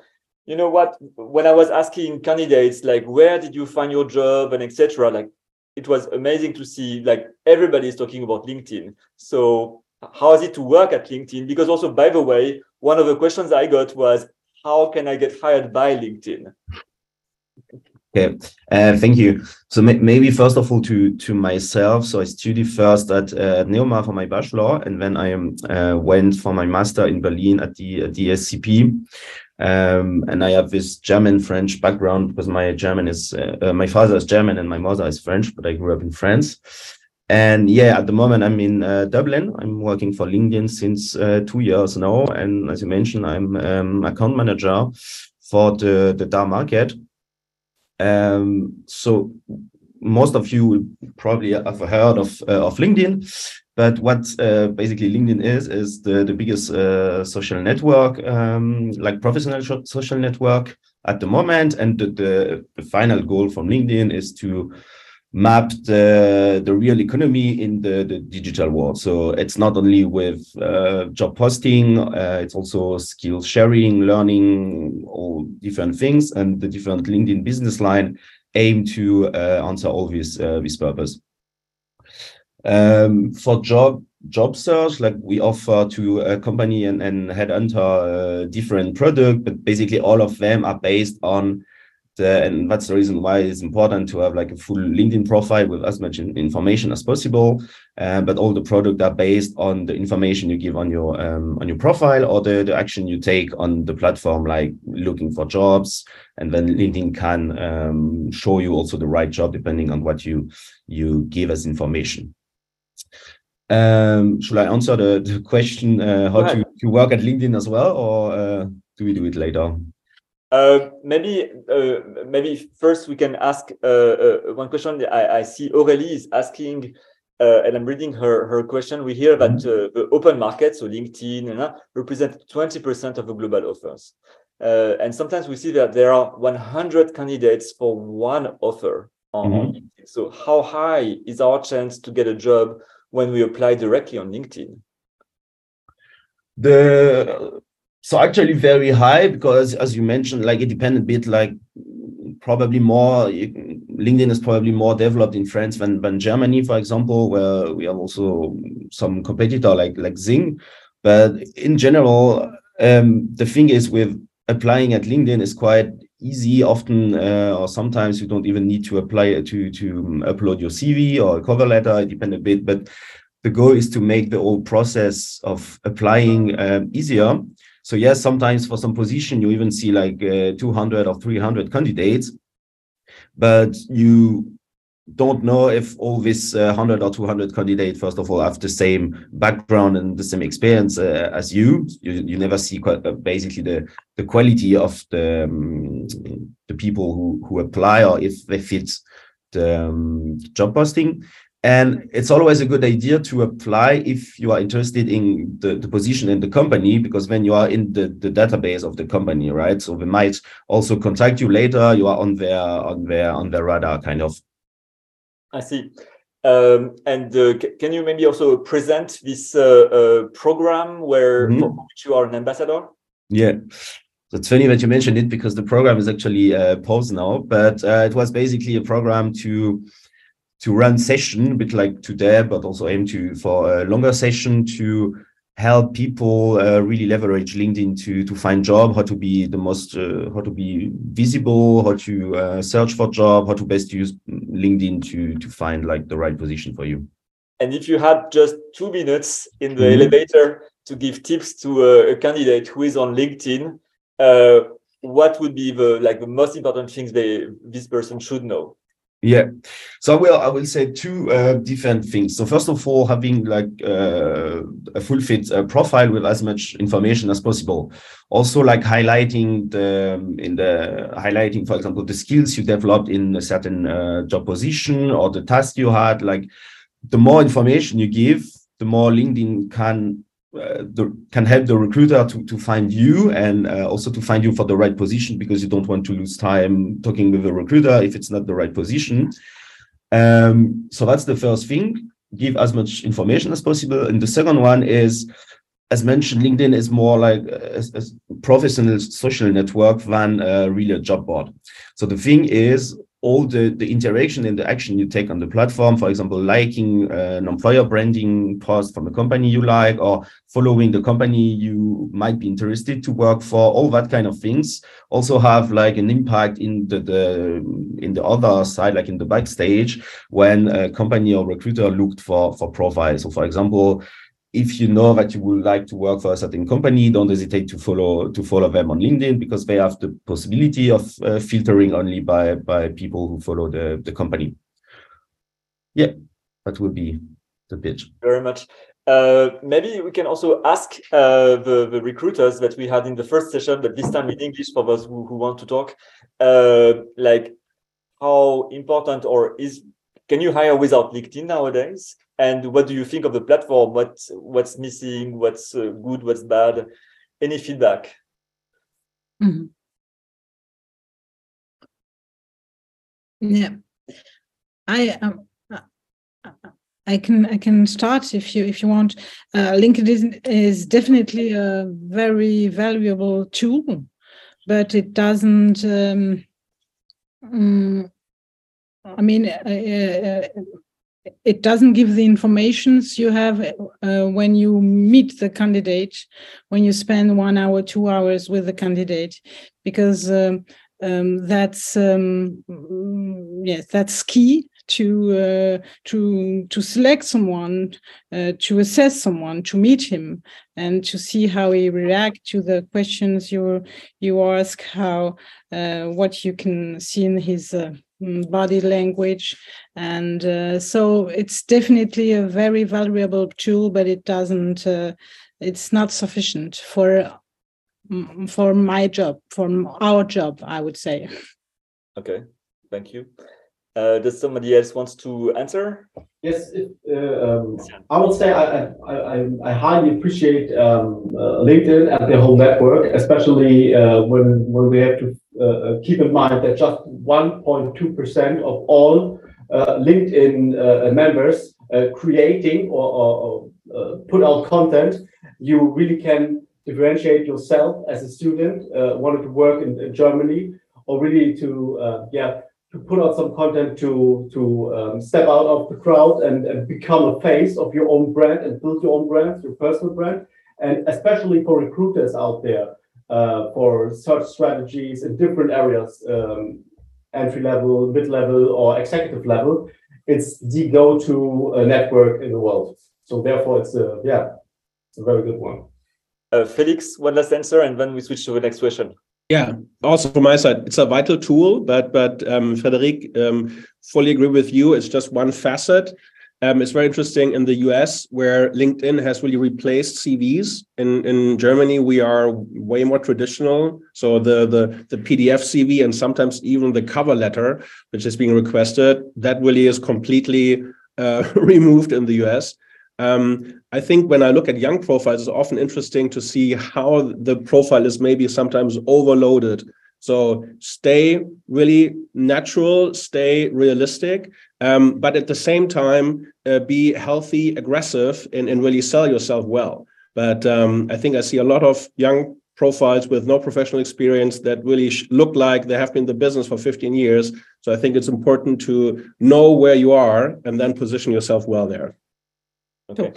you know what, when I was asking candidates like where did you find your job and etc., like it was amazing to see like everybody is talking about LinkedIn. So how is it to work at LinkedIn? Because also, by the way, one of the questions I got was how can I get hired by LinkedIn? Okay, uh, thank you. So maybe first of all to to myself. So I studied first at uh, Neomar for my bachelor, and then I uh, went for my master in Berlin at the at the SCP. Um, and I have this German French background because my German is uh, uh, my father is German and my mother is French, but I grew up in France. And yeah, at the moment I'm in uh, Dublin. I'm working for LinkedIn since two years now, and as you mentioned, I'm um, account manager for the the DAR market. Um, so most of you probably have heard of uh, of LinkedIn, but what uh, basically LinkedIn is is the the biggest uh, social network, um, like professional social network at the moment, and the, the, the final goal from LinkedIn is to map the, the real economy in the, the digital world. So it's not only with uh, job posting, uh, it's also skill sharing, learning, all different things. And the different LinkedIn business line aim to uh, answer all these, uh, this purpose. Um, for job job search, like we offer to a company and, and headhunter uh, different product, but basically all of them are based on the, and that's the reason why it's important to have like a full LinkedIn profile with as much information as possible. Uh, but all the product are based on the information you give on your um, on your profile or the, the action you take on the platform, like looking for jobs. And then LinkedIn can um, show you also the right job depending on what you you give as information. Um, should I answer the, the question uh, how to, to work at LinkedIn as well, or uh, do we do it later? Uh, maybe uh, maybe first we can ask uh, uh one question. I, I, see Aurélie is asking, uh, and I'm reading her her question. We hear that mm-hmm. the open market, so LinkedIn, know, represent 20% of the global offers, and sometimes we see that there are 100 candidates for one offer on, mm-hmm. on LinkedIn. So how high is our chance to get a job when we apply directly on LinkedIn? The so actually very high because as you mentioned like it depends a bit like probably more linkedin is probably more developed in france than, than germany for example where we have also some competitor like like Xing but in general um, the thing is with applying at linkedin is quite easy. Often uh, or sometimes you don't even need to apply to to upload your cv or cover letter. It depends a bit but the goal is to make the whole process of applying um, easier So yes, sometimes for some position you even see like uh, 200 or 300 candidates, but you don't know if all these uh, 100 or 200 candidates first of all have the same background and the same experience uh, as you. you you never see quite, uh, basically the the quality of the um, the people who who apply or if they fit the um, job posting and it's always a good idea to apply if you are interested in the, the position in the company because when you are in the, the database of the company right so they might also contact you later you are on their on their on their radar kind of I see. Um, and uh, can you maybe also present this uh, uh, program where mm -hmm. for which you are an ambassador? Yeah. So it's funny that you mentioned it because the program is actually uh, paused now, but uh, it was basically a program to to run session, a bit like today, but also aim to for a longer session to help people uh, really leverage LinkedIn to to find job, how to be the most, uh, how to be visible, how to uh, search for job, how to best use LinkedIn to to find like the right position for you. And if you had just two minutes in the mm -hmm. elevator to give tips to a, a, candidate who is on LinkedIn, uh, what would be the like the most important things they this person should know? Yeah, so I will I will say two uh, different things. So first of all, having like uh, a full fit uh, profile with as much information as possible. Also, like highlighting the in the highlighting, for example, the skills you developed in a certain uh, job position or the task you had. Like the more information you give, the more LinkedIn can the, can help the recruiter to, to find you and uh, also to find you for the right position because you don't want to lose time talking with the recruiter if it's not the right position. Um, so that's the first thing. Give as much information as possible. And the second one is, as mentioned, LinkedIn is more like a, a professional social network than uh, really a job board. So the thing is, all the, the interaction and the action you take on the platform, for example, liking uh, an employer branding post from a company you like, or following the company you might be interested to work for, all that kind of things also have like an impact in the, the in the other side, like in the backstage, when a company or recruiter looked for for profiles. So for example, if you know that you would like to work for a certain company, don't hesitate to follow to follow them on LinkedIn because they have the possibility of uh, filtering only by by people who follow the the company. Yeah, that would be the pitch. Very much. Uh, maybe we can also ask uh, the, the recruiters that we had in the first session, but this time in English for those who, who want to talk, uh, like how important or is can you hire without LinkedIn nowadays? And what do you think of the platform what what's missing what's uh, good what's bad any feedback mm -hmm. yeah i um, I can I can start if you if you want. Uh, LinkedIn is definitely a very valuable tool, but it doesn't. Um, um, I mean, uh, uh, it doesn't give the informations you have uh, when you meet the candidate, when you spend one hour, two hours with the candidate, because um, um, that's um, yes, that's key to uh, to to select someone, uh, to assess someone, to meet him, and to see how he react to the questions you you ask, how uh, what you can see in his uh, Mm, body language. And uh, so it's definitely a very valuable tool but it doesn't uh, it's not sufficient for mm, for my job for our job i would say. Okay thank you. Uh, does somebody else wants to answer? Yes uh, um, i would say I, I, I, highly appreciate um, uh, linkedin and the whole network especially uh, when when we have to uh, uh, keep in mind that just 1.2% of all uh, LinkedIn members creating or, or, or put out content, you really can differentiate yourself as a student uh, wanted to work in, in Germany or really to uh, yeah to put out some content to to um, step out of the crowd and, and become a face of your own brand and build your own brand, your personal brand, and especially for recruiters out there uh, for search strategies in different areas, um, entry level, mid level, or executive level. It's the go-to uh, network in the world. So therefore, it's a yeah, it's a very good one. Uh, Felix, one last answer, and then we switch to the next question. Yeah, also from my side, it's a vital tool, but but um, Frederic, um, fully agree with you. It's just one facet. Um, it's very interesting in the US where LinkedIn has really replaced CVs. In in Germany, we are way more traditional. So the the the PDF CV and sometimes even the cover letter, which is being requested, that really is completely uh, removed in the US. Um, I think when I look at young profiles, it's often interesting to see how the profile is maybe sometimes overloaded. So stay really natural, stay realistic, um, but at the same time, uh, be healthy, aggressive, and, and really sell yourself well. But um, I think I see a lot of young profiles with no professional experience that really look like they have been in the business for 15 years. So I think it's important to know where you are and then position yourself well there. Okay.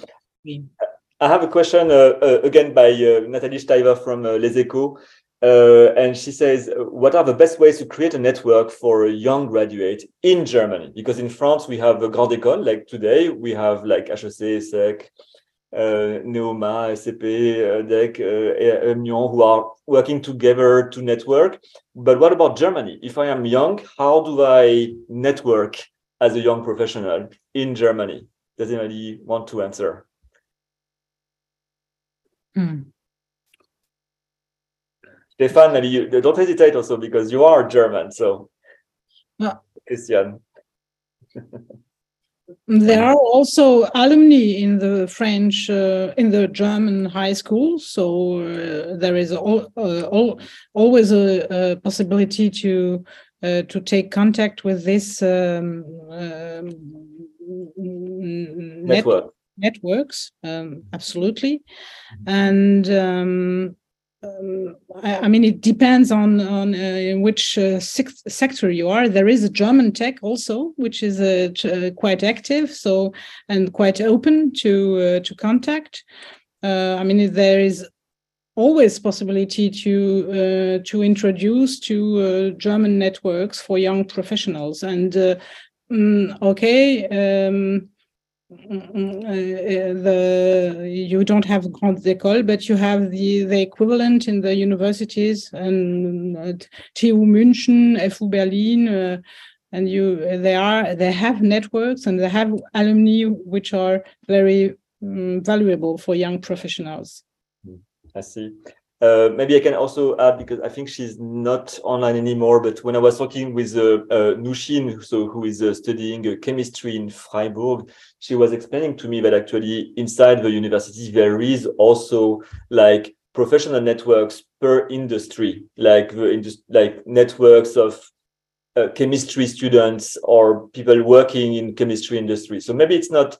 I have a question uh, uh, again by uh, Nathalie Steiver from uh, Les Echos. Uh, and she says, What are the best ways to create a network for a young graduate in Germany? Because in France, we have a Grande École, like today, we have like HEC, SEC, uh, Neoma, SCP, uh, DEC, uh, Emion, who are working together to network. But what about Germany? If I am young, how do I network as a young professional in Germany? Does anybody want to answer? Hmm. Stefan, you don't hesitate also because you are German. So, yeah. Christian. there are also alumni in the French, uh, in the German high school. So uh, there is all, uh, all, always a, a, possibility to uh, to take contact with this um, um, network networks um, absolutely and um, I, I, mean it depends on on uh, in which uh, sector you are. There is a german tech also which is uh, uh quite active so and quite open to uh, to contact. Uh, i mean there is always possibility to to introduce to german networks for young professionals. And mm, okay um, the you don't have Grande École, but you have the the equivalent in the universities and uh, TU München, FU Berlin, uh, and you they are they have networks and they have alumni which are very um, valuable for young professionals. I see. Uh, maybe I can also add because I think she's not online anymore. But when I was talking with uh, uh, Nushin, so who is uh, studying uh, chemistry in Freiburg, she was explaining to me that actually inside the university there is also like professional networks per industry, like the indus- like networks of chemistry students or people working in chemistry industry. So maybe it's not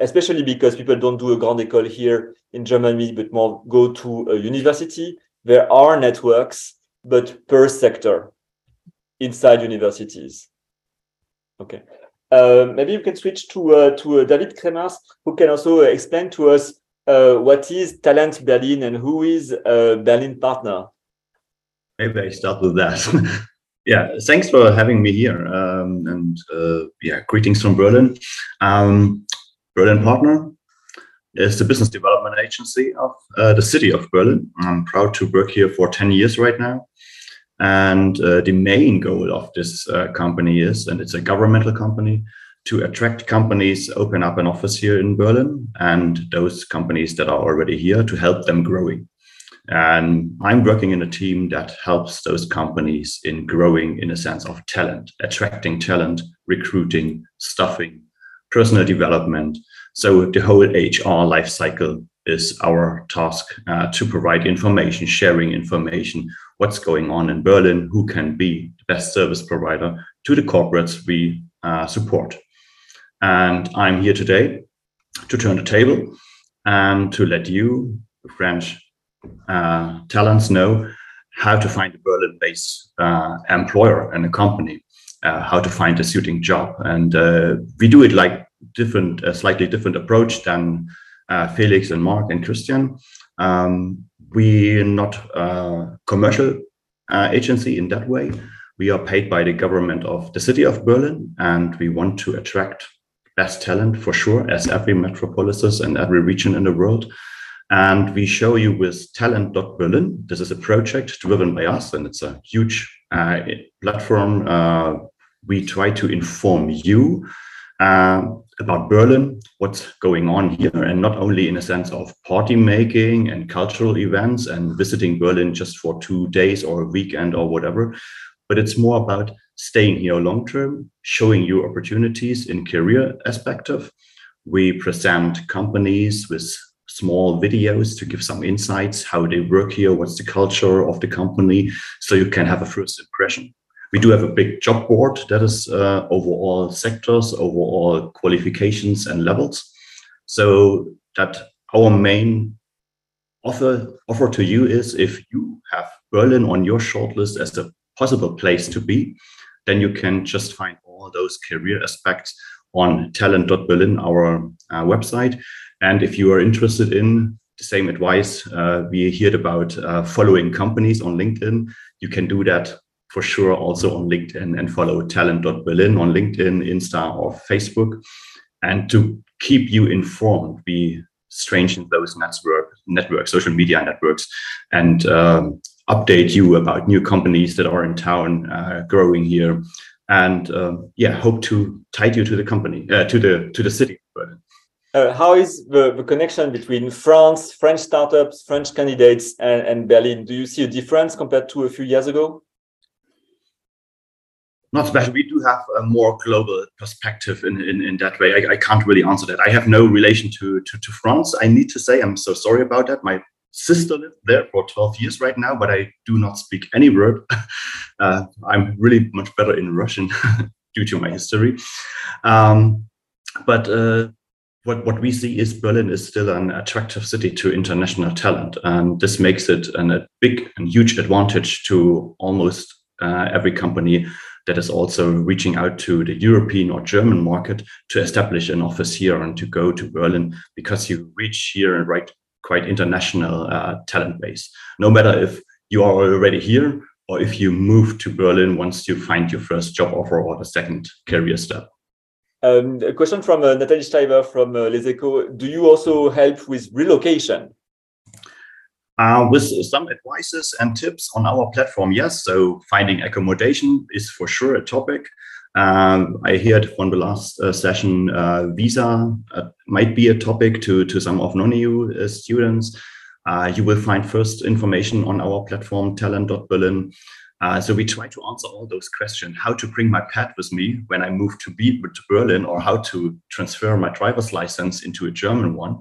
especially because people don't do a grande école here in Germany, but more go to a university. There are networks, but per sector inside universities. Okay. Uh, maybe you can switch to uh, to uh, David Kremers, who can also explain to us uh, what is Talent Berlin and who is Berlin partner. Maybe I start with that. yeah, thanks for having me here. Um, and uh, yeah, greetings from Berlin. Um, Berlin Partner is the business development agency of uh, the city of Berlin. I'm proud to work here for 10 years right now. And uh, the main goal of this uh, company is, and it's a governmental company, to attract companies, open up an office here in Berlin, and those companies that are already here to help them growing. And I'm working in a team that helps those companies in growing in a sense of talent, attracting talent, recruiting, stuffing, personal development. So the whole HR life cycle is our task uh, to provide information, sharing information, what's going on in Berlin, who can be the best service provider to the corporates we uh, support. And I'm here today to turn the table and to let you, French uh, talents, know how to find a Berlin-based uh, employer and a company uh, how to find a suiting job. And uh, we do it like different, a slightly different approach than uh, Felix and Mark and Christian. Um, we're not a commercial uh, agency in that way. We are paid by the government of the city of Berlin, and we want to attract best talent for sure, as every metropolis and every region in the world. And we show you with talent.berlin. This is a project driven by us, and it's a huge uh, platform. Uh, we try to inform you uh, about Berlin, what's going on here, and not only in a sense of party making and cultural events and visiting Berlin just for two days or a weekend or whatever, but it's more about staying here long term, showing you opportunities in career perspective. We present companies with small videos to give some insights how they work here, what's the culture of the company, so you can have a first impression. We do have a big job board that is uh, over all sectors, over all qualifications and levels, so that our main offer offer to you is if you have Berlin on your shortlist as a possible place to be, then you can just find all those career aspects on talent.berlin, our uh, website. And if you are interested in the same advice uh, we heard about uh, following companies on LinkedIn, you can do that for sure also on LinkedIn and follow talent.berlin on LinkedIn, Insta, or Facebook. And to keep you informed, we strengthen those network, network social media networks, and um, update you about new companies that are in town uh, growing here. And um, yeah hope to tie you to the company uh, to the to the city uh, how is the, the connection between france french startups french candidates and, and berlin? Do you see a difference compared to a few years ago not especially. We do have a more global perspective in, in, in that way. I, I can't really answer that. I have no relation to, to, to France. I need to say I'm so sorry about that. My sister lived there for 12 years right now, but I do not speak any word. Uh, I'm really much better in Russian due to my history. Um, but uh, what, what we see is Berlin is still an attractive city to international talent. And this makes it an, a big and huge advantage to almost uh, every company that is also reaching out to the European or German market to establish an office here and to go to Berlin because you reach here and right quite international uh, talent base. No matter if you are already here or if you move to Berlin once you find your first job offer or the second career step. Um, a question from uh, Nathalie Steiber from uh, Les Echos. Do you also help with relocation? Uh, with some advices and tips on our platform, yes. So finding accommodation is for sure a topic. Um, I heard from the last uh, session, uh, visa uh, might be a topic to, to some of non-EU uh, students. Uh, you will find first information on our platform, talent.berlin. Uh, so we try to answer all those questions, how to bring my pet with me when I move to, be, to Berlin or how to transfer my driver's license into a German one.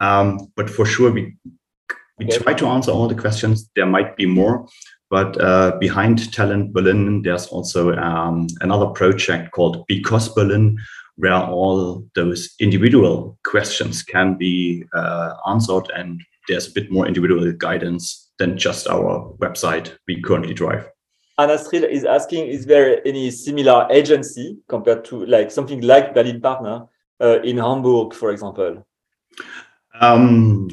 Um, but for sure, we, we try to answer all the questions. There might be more. But uh, behind Talent Berlin, there's also um, another project called Because Berlin, where all those individual questions can be uh, answered, and there's a bit more individual guidance than just our website we currently drive. Anastril is asking, is there any similar agency compared to like something like Berlin Partner uh, in Hamburg, for example? Um,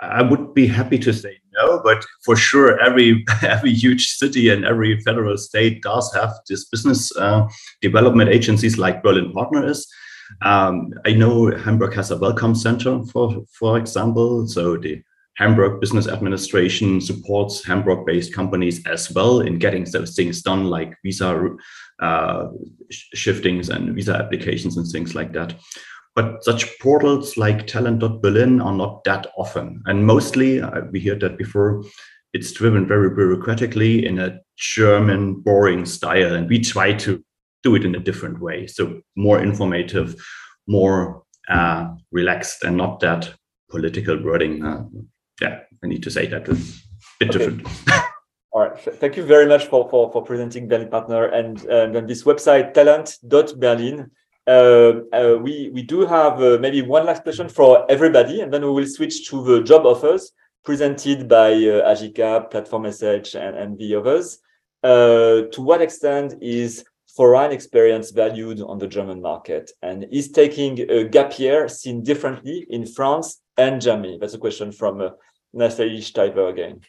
I would be happy to say no, but for sure, every every huge city and every federal state does have this business uh, development agencies like Berlin Partner is. Um, I know Hamburg has a welcome center, for for example. So the Hamburg Business Administration supports Hamburg-based companies as well in getting those things done, like visa uh, shiftings and visa applications and things like that. But such portals like talent.berlin are not that often. And mostly, uh, we heard that before, it's driven very bureaucratically in a German, boring style. And we try to do it in a different way. So more informative, more uh, relaxed, and not that political wording. Uh, yeah, I need to say that a bit okay. different. All right. Thank you very much for, for, for presenting Berlin Partner and, and this website, talent.berlin. Uh, uh, we, we do have uh, maybe one last question for everybody, and then we will switch to the job offers presented by uh, Platform SH, and, and the others. To what extent is foreign experience valued on the German market? And is taking a gap year seen differently in France and Germany? That's a question from uh, Nathalie Steiber again.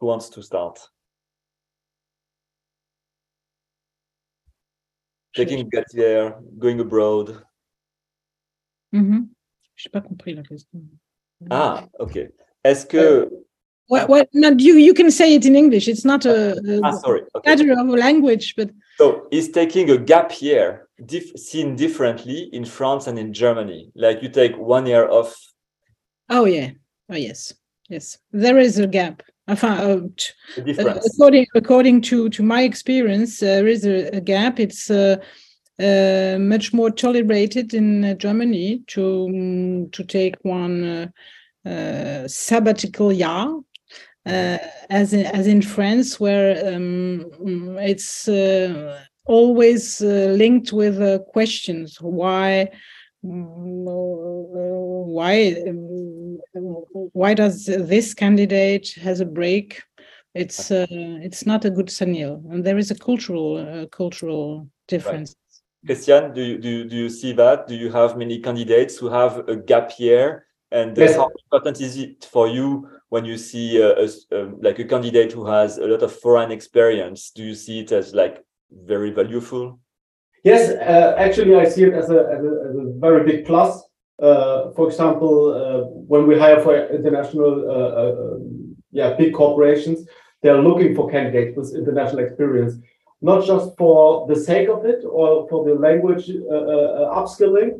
Who wants to start? Taking gap year, going abroad. Mm-hmm. Je n'ai pas compris la question. Ah, ok. Est-ce que well, well no, you you can say it in English. It's not a, a ah, sorry. Okay. matter of language, but so he's taking a gap year, seen differently in France and in Germany. Like you take one year off. Oh yeah. Oh yes. Yes. There is a gap. Enfin, uh, A difference. according according to to my experience, there is a, a gap. It's uh, uh, much more tolerated in uh, Germany to um, to take one uh, uh, sabbatical year, uh, as in, as in France, where um, it's uh, always uh, linked with uh, questions. Why? Why? Why does this candidate has a break? It's uh, it's not a good signal, and there is a cultural uh, cultural difference. Christian, do you, do, you- do you see that? Do you have many candidates who have a gap year? And Yes. how important is it for you when you see uh, a s- um, like a candidate who has a lot of foreign experience? Do you see it as like very valuable? Yes, uh, actually, I see it as a, as a, as a very big plus. Uh, for example, uh, when we hire for international, uh, uh, um, yeah, big corporations, they are looking for candidates with international experience, not just for the sake of it or for the language uh, upskilling,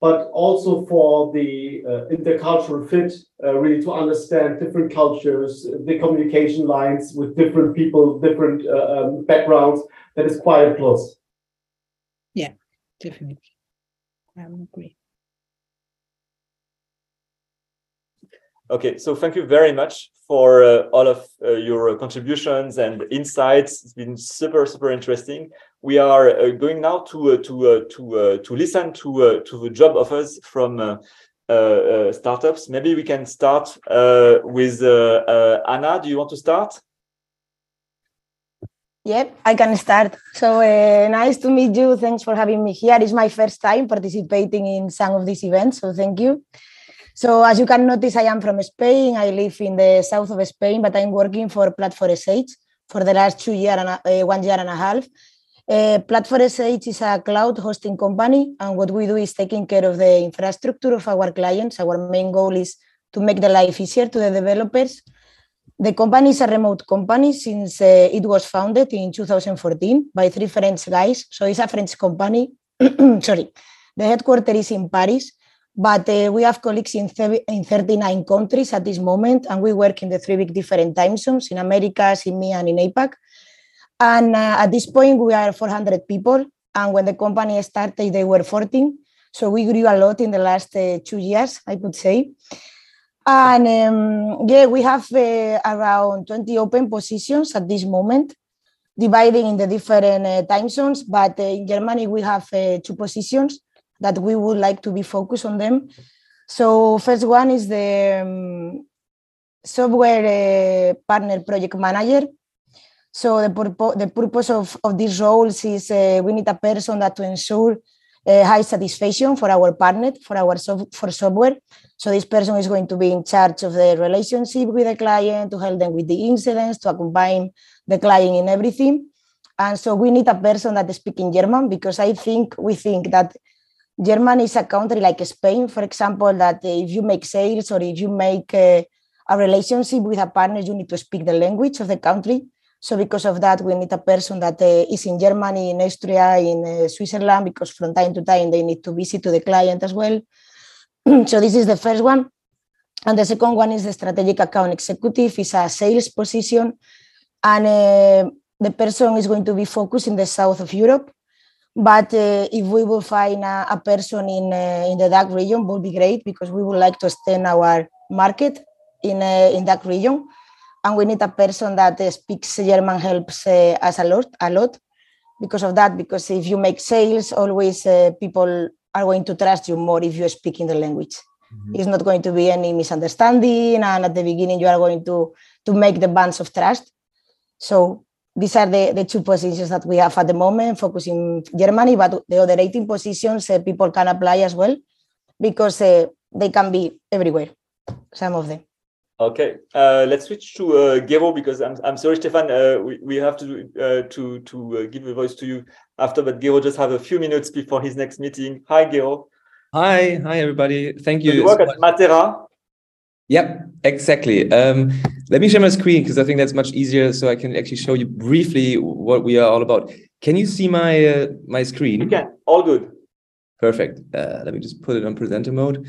but also for the intercultural fit, really to understand different cultures, the communication lines with different people, different um, backgrounds. That is quite a plus. Definitely. I agree. Okay, so thank you very much for uh, all of uh, your contributions and insights. It's been super, super interesting. We are uh, going now to uh, to uh, to uh, to listen to to the job offers from startups. Maybe we can start with Anna. Do you want to start? Yep, I can start. So uh, nice to meet you. Thanks for having me here. It's my first time participating in some of these events, so thank you. So as you can notice, I am from Spain. I live in the south of Spain, but I'm working for Platform SH for the last two year and a, uh, one year and a half. Uh, Platform SH is a cloud hosting company, and what we do is taking care of the infrastructure of our clients. Our main goal is to make the life easier to the developers the company is a remote company since uh, it was founded in 2014 by three French guys. So it's a French company. Sorry. The headquarters is in Paris, but uh, we have colleagues in, in 39 countries at this moment, and we work in the three big different time zones in Americas, in MEA, and in APAC. And uh, at this point, we are 400 people. And when the company started, they were 14. So we grew a lot in the last uh, two years, I could say. And um, yeah, we have uh, around 20 open positions at this moment, dividing in the different uh, time zones. But uh, in Germany, we have uh, two positions that we would like to be focused on them. So first one is the um, software uh, partner project manager. So the, purpo- the purpose of, of these roles is uh, we need a person that to ensure high satisfaction for our partner, for our sof- for software. So this person is going to be in charge of the relationship with the client, to help them with the incidents, to accompany the client in everything. And so we need a person that speaks in German because I think we think that Germany is a country like Spain, for example, that if you make sales or if you make uh, a relationship with a partner, you need to speak the language of the country. So because of that, we need a person that uh, is in Germany, in Austria, in uh, Switzerland, because from time to time they need to visit to the client as well. so this is the first one. And the second one is the strategic account executive. It's a sales position. And uh, the person is going to be focused in the south of Europe. But uh, if we will find a, a person in, uh, in the DAC region, would be great because we would like to extend our market in, uh, in that region and we need a person that speaks German helps uh, us a lot, a lot because of that. Because if you make sales, always uh, people are going to trust you more if you speak in the language. It's not going to be any misunderstanding, and at the beginning you are going to to make the bonds of trust. So these are the, the two positions that we have at the moment, focusing Germany, but the other 18 positions uh, people can apply as well because uh, they can be everywhere, some of them. Okay, uh, let's switch to uh, Gero because I'm I'm sorry, Stefan. Uh, we we have to uh, to to uh, give a voice to you after, but Gero just have a few minutes before his next meeting. Hi, Gero. Hi, hi everybody. Thank you. So you work at Matera. Yep, exactly. Um, let me share my screen because I think that's much easier, so I can actually show you briefly what we are all about. Can you see my uh, my screen? You can. All good. Perfect. Uh, let me just put it on presenter mode.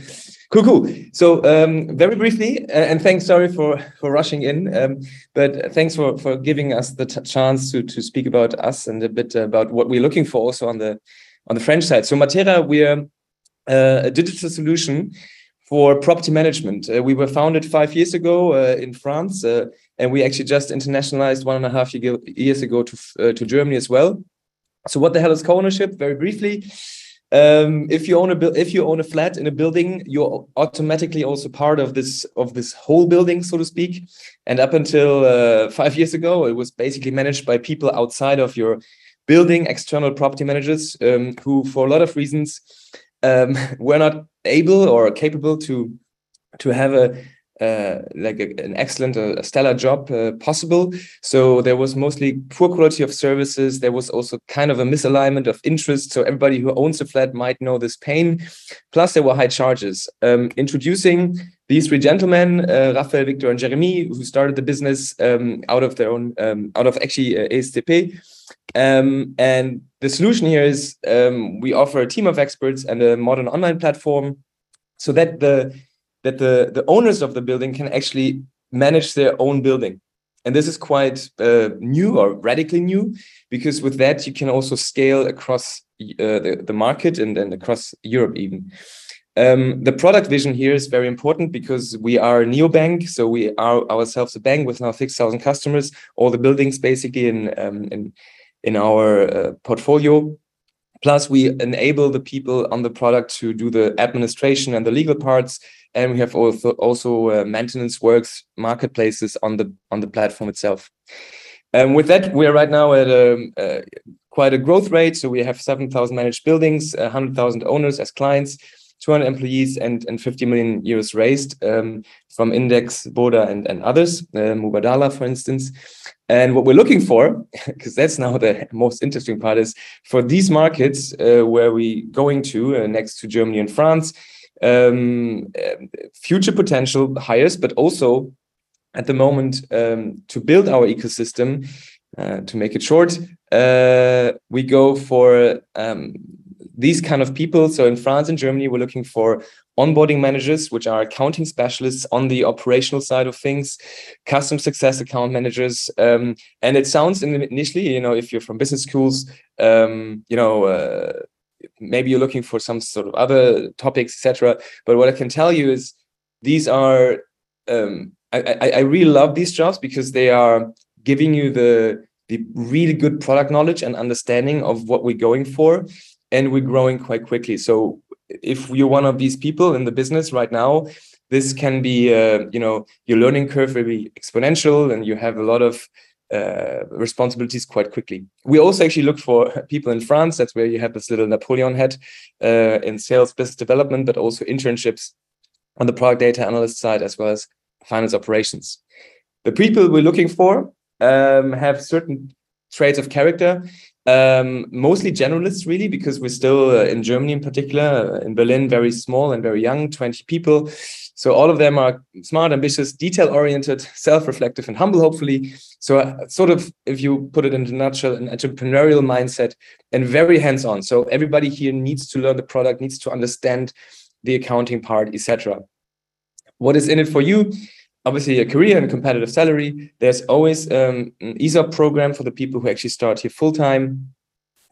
Cool, cool. So um, very briefly, uh, and thanks, sorry for for rushing in, um, but thanks for for giving us the chance to to speak about us and a bit about what we're looking for also on the on the French side. So Matera, we're uh, a digital solution for property management. Uh, we were founded five years ago uh, in France, uh, and we actually just internationalized one and a half years ago to to Germany as well. So, what the hell is co-ownership? Very briefly, um, if you own a if you own a flat in a building, you're automatically also part of this of this whole building, so to speak. And up until uh, five years ago, it was basically managed by people outside of your building, external property managers, um, who, for a lot of reasons, um, were not able or capable to to have a uh, like a, an excellent, uh, stellar job uh, possible. So there was mostly poor quality of services. There was also kind of a misalignment of interest. So everybody who owns a flat might know this pain. Plus, there were high charges. Um, introducing these three gentlemen, uh, Raphael, Victor, and Jeremy, who started the business um, out of their own, um, out of actually uh, ESTP. Um, and the solution here is um, we offer a team of experts and a modern online platform so that the that the, the owners of the building can actually manage their own building. And this is quite uh, new or radically new, because with that you can also scale across uh, the, the market and, and across Europe even. Um, the product vision here is very important because we are a neobank, so we are ourselves a bank with now 6,000 customers, all the buildings basically in um, in, in our uh, portfolio. Plus, we enable the people on the product to do the administration and the legal parts, and we have also also uh, maintenance works marketplaces on the on the platform itself. And with that, we are right now at a, um, uh, quite a growth rate. So we have 7,000 managed buildings, 100,000 owners as clients, 200 employees, and, and 50 million euros raised um, from Index, Boda, and, and others, uh, Mubadala, for instance. And what we're looking for, because that's now the most interesting part, is for these markets uh, where we going to uh, next to Germany and France, um, future potential hires, but also at the moment um, to build our ecosystem. Uh, to make it short, uh, we go for um, these kind of people. So in France and Germany, we're looking for onboarding managers, which are accounting specialists on the operational side of things, custom success account managers. Um, and it sounds initially, you know, if you're from business schools, um, you know, uh, maybe you're looking for some sort of other topics, etc. But what I can tell you is these are um, I, I, I really love these jobs because they are giving you the the really good product knowledge and understanding of what we're going for, and we're growing quite quickly. So if you're one of these people in the business right now, this can be uh, you know your learning curve will be exponential, and you have a lot of uh, responsibilities quite quickly. We also actually look for people in France. That's where you have this little Napoleon head uh, in sales, business development, but also internships on the product data analyst side as well as finance operations. The people we're looking for um, have certain traits of character, um, mostly generalists, really, because we're still uh, in Germany in particular, uh, in Berlin, very small and very young, 20 people. So all of them are smart, ambitious, detail oriented, self reflective, and humble, hopefully. So, uh, sort of, if you put it in a nutshell, an entrepreneurial mindset and very hands on. So, everybody here needs to learn the product, needs to understand the accounting part, etc. What is in it for you? Obviously, a career and competitive salary. There's always um, an ESOP program for the people who actually start here full time.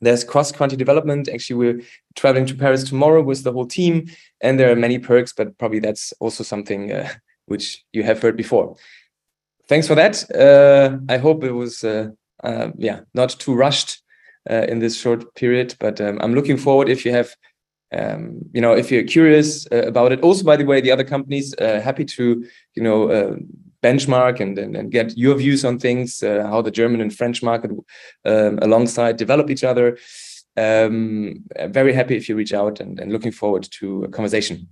There's cross-country development. Actually, we're traveling to Paris tomorrow with the whole team, and there are many perks, but probably that's also something uh, which you have heard before. Thanks for that. Uh, I hope it was, uh, uh yeah, not too rushed uh, in this short period, but um, I'm looking forward if you have, um, you know, if you're curious uh, about it. Also, by the way, the other companies happy to, you know, benchmark and, and, and get your views on things, uh, how the German and French market um, alongside develop each other. Um, very happy if you reach out and, and looking forward to a conversation.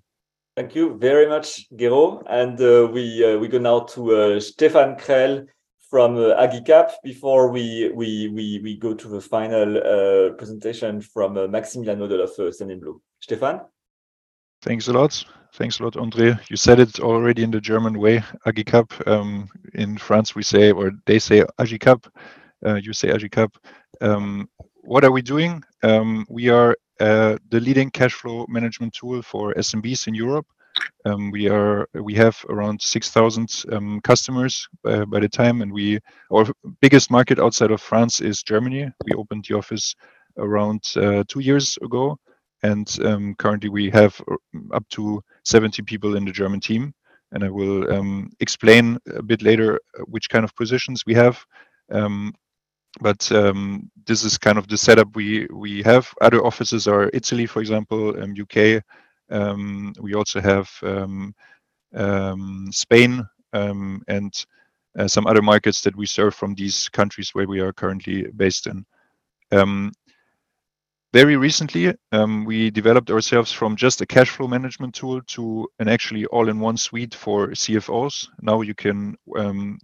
Thank you very much, Gero. And uh, we uh, we go now to uh, Stefan Krell from uh, Agicap before we we we we go to the final uh, presentation from uh, Maximiliano de la Feu, Blue. Stefan. Thanks a lot. Thanks a lot, Andre. You said it already in the German way, Agicap. Um, in France, we say, or they say Agicap. Uh, you say Agicap. Um, what are we doing? Um, we are uh, the leading cash flow management tool for SMBs in Europe. Um, we are we have around 6,000 um, customers uh, by the time, and we our biggest market outside of France is Germany. We opened the office around uh, two years ago, and um, currently we have uh, up to 70 people in the German team. And I will um, explain a bit later which kind of positions we have. Um, but um, this is kind of the setup we we have. Other offices are Italy, for example, UK. Um, we also have um, um, Spain and uh, some other markets that we serve from these countries where we are currently based in. Very recently, we developed ourselves from just a cash flow management tool to an actually all-in-one suite for CFOs. Now you can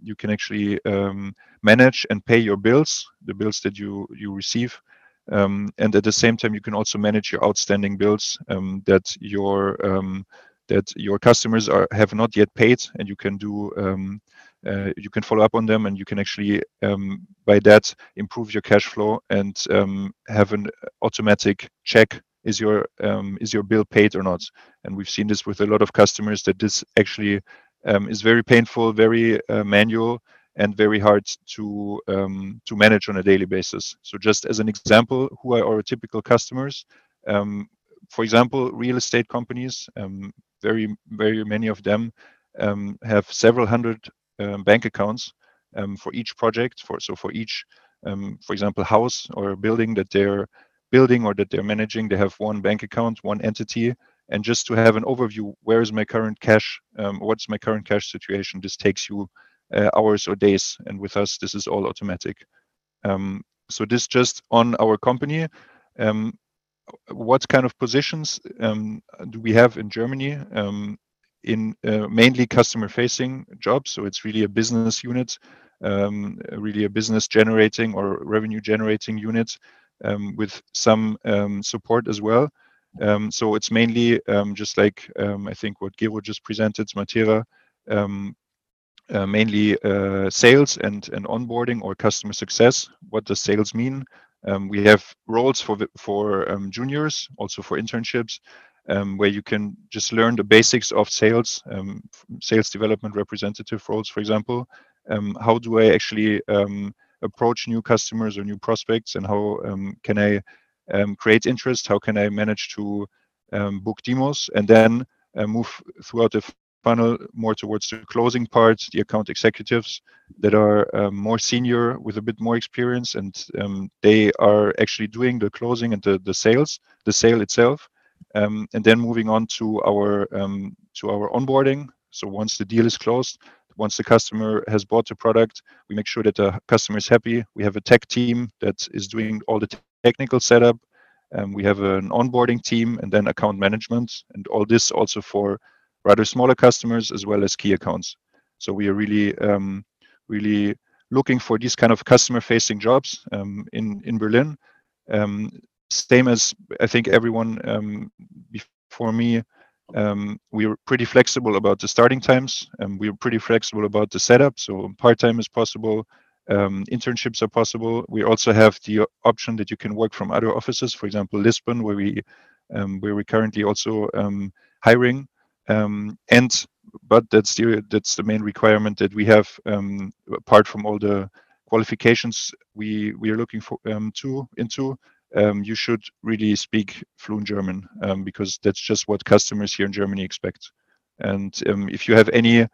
you can actually manage and pay your bills, the bills that you receive, um, and at the same time you can also manage your outstanding bills um, that your um, that your customers are have not yet paid, and you can do uh, you can follow up on them and you can actually um, by that improve your cash flow and um, have an automatic check is your um, is your bill paid or not. And we've seen this with a lot of customers that this actually um, is very painful very uh, manual and very hard to um, to manage on a daily basis so just as an example who are our typical customers um, for example real estate companies very very many of them um, have several hundred um, bank accounts um, for each project. For so for each, um, for example, house or building that they're building or that they're managing, they have one bank account, one entity, and just to have an overview, where is my current cash? Um, what's my current cash situation? This takes you uh, hours or days, and with us, this is all automatic. Um, so this just on our company. Um, what kind of positions do we have in Germany? in uh, mainly customer facing jobs. So it's really a business unit, um, really a business generating or revenue generating unit um, with some um, support as well. Um, so it's mainly um, just like um, I think what Gero just presented, Matera, uh, mainly uh, sales and, and onboarding or customer success. What does sales mean? we have roles for for juniors, also for internships, um, where you can just learn the basics of sales, um, sales development representative roles, for example. Um, how do I actually um, approach new customers or new prospects, and how um, can I um, create interest? How can I manage to book demos, and then uh, move throughout the funnel more towards the closing part, the account executives that are um, more senior with a bit more experience, and um, they are actually doing the closing and the, the sales, the sale itself. Um, and then moving on to our um, to our onboarding. So once the deal is closed, once the customer has bought the product, we make sure that the customer is happy. We have a tech team that is doing all the technical setup. We have an onboarding team and then account management, and all this also for rather smaller customers as well as key accounts. So we are really, um, really looking for these kind of customer-facing jobs um, in in Berlin. Um, same as I think everyone um, before me. Um, we are pretty flexible about the starting times, and we are pretty flexible about the setup. So part time is possible. Um, internships are possible. We also have the option that you can work from other offices. For example, Lisbon, where we um, where we currently also um, hiring. Um, and but that's the that's the main requirement that we have. apart from all the qualifications we we are looking for to into um, you should really speak fluent German um, because that's just what customers here in Germany expect. And um, if you have any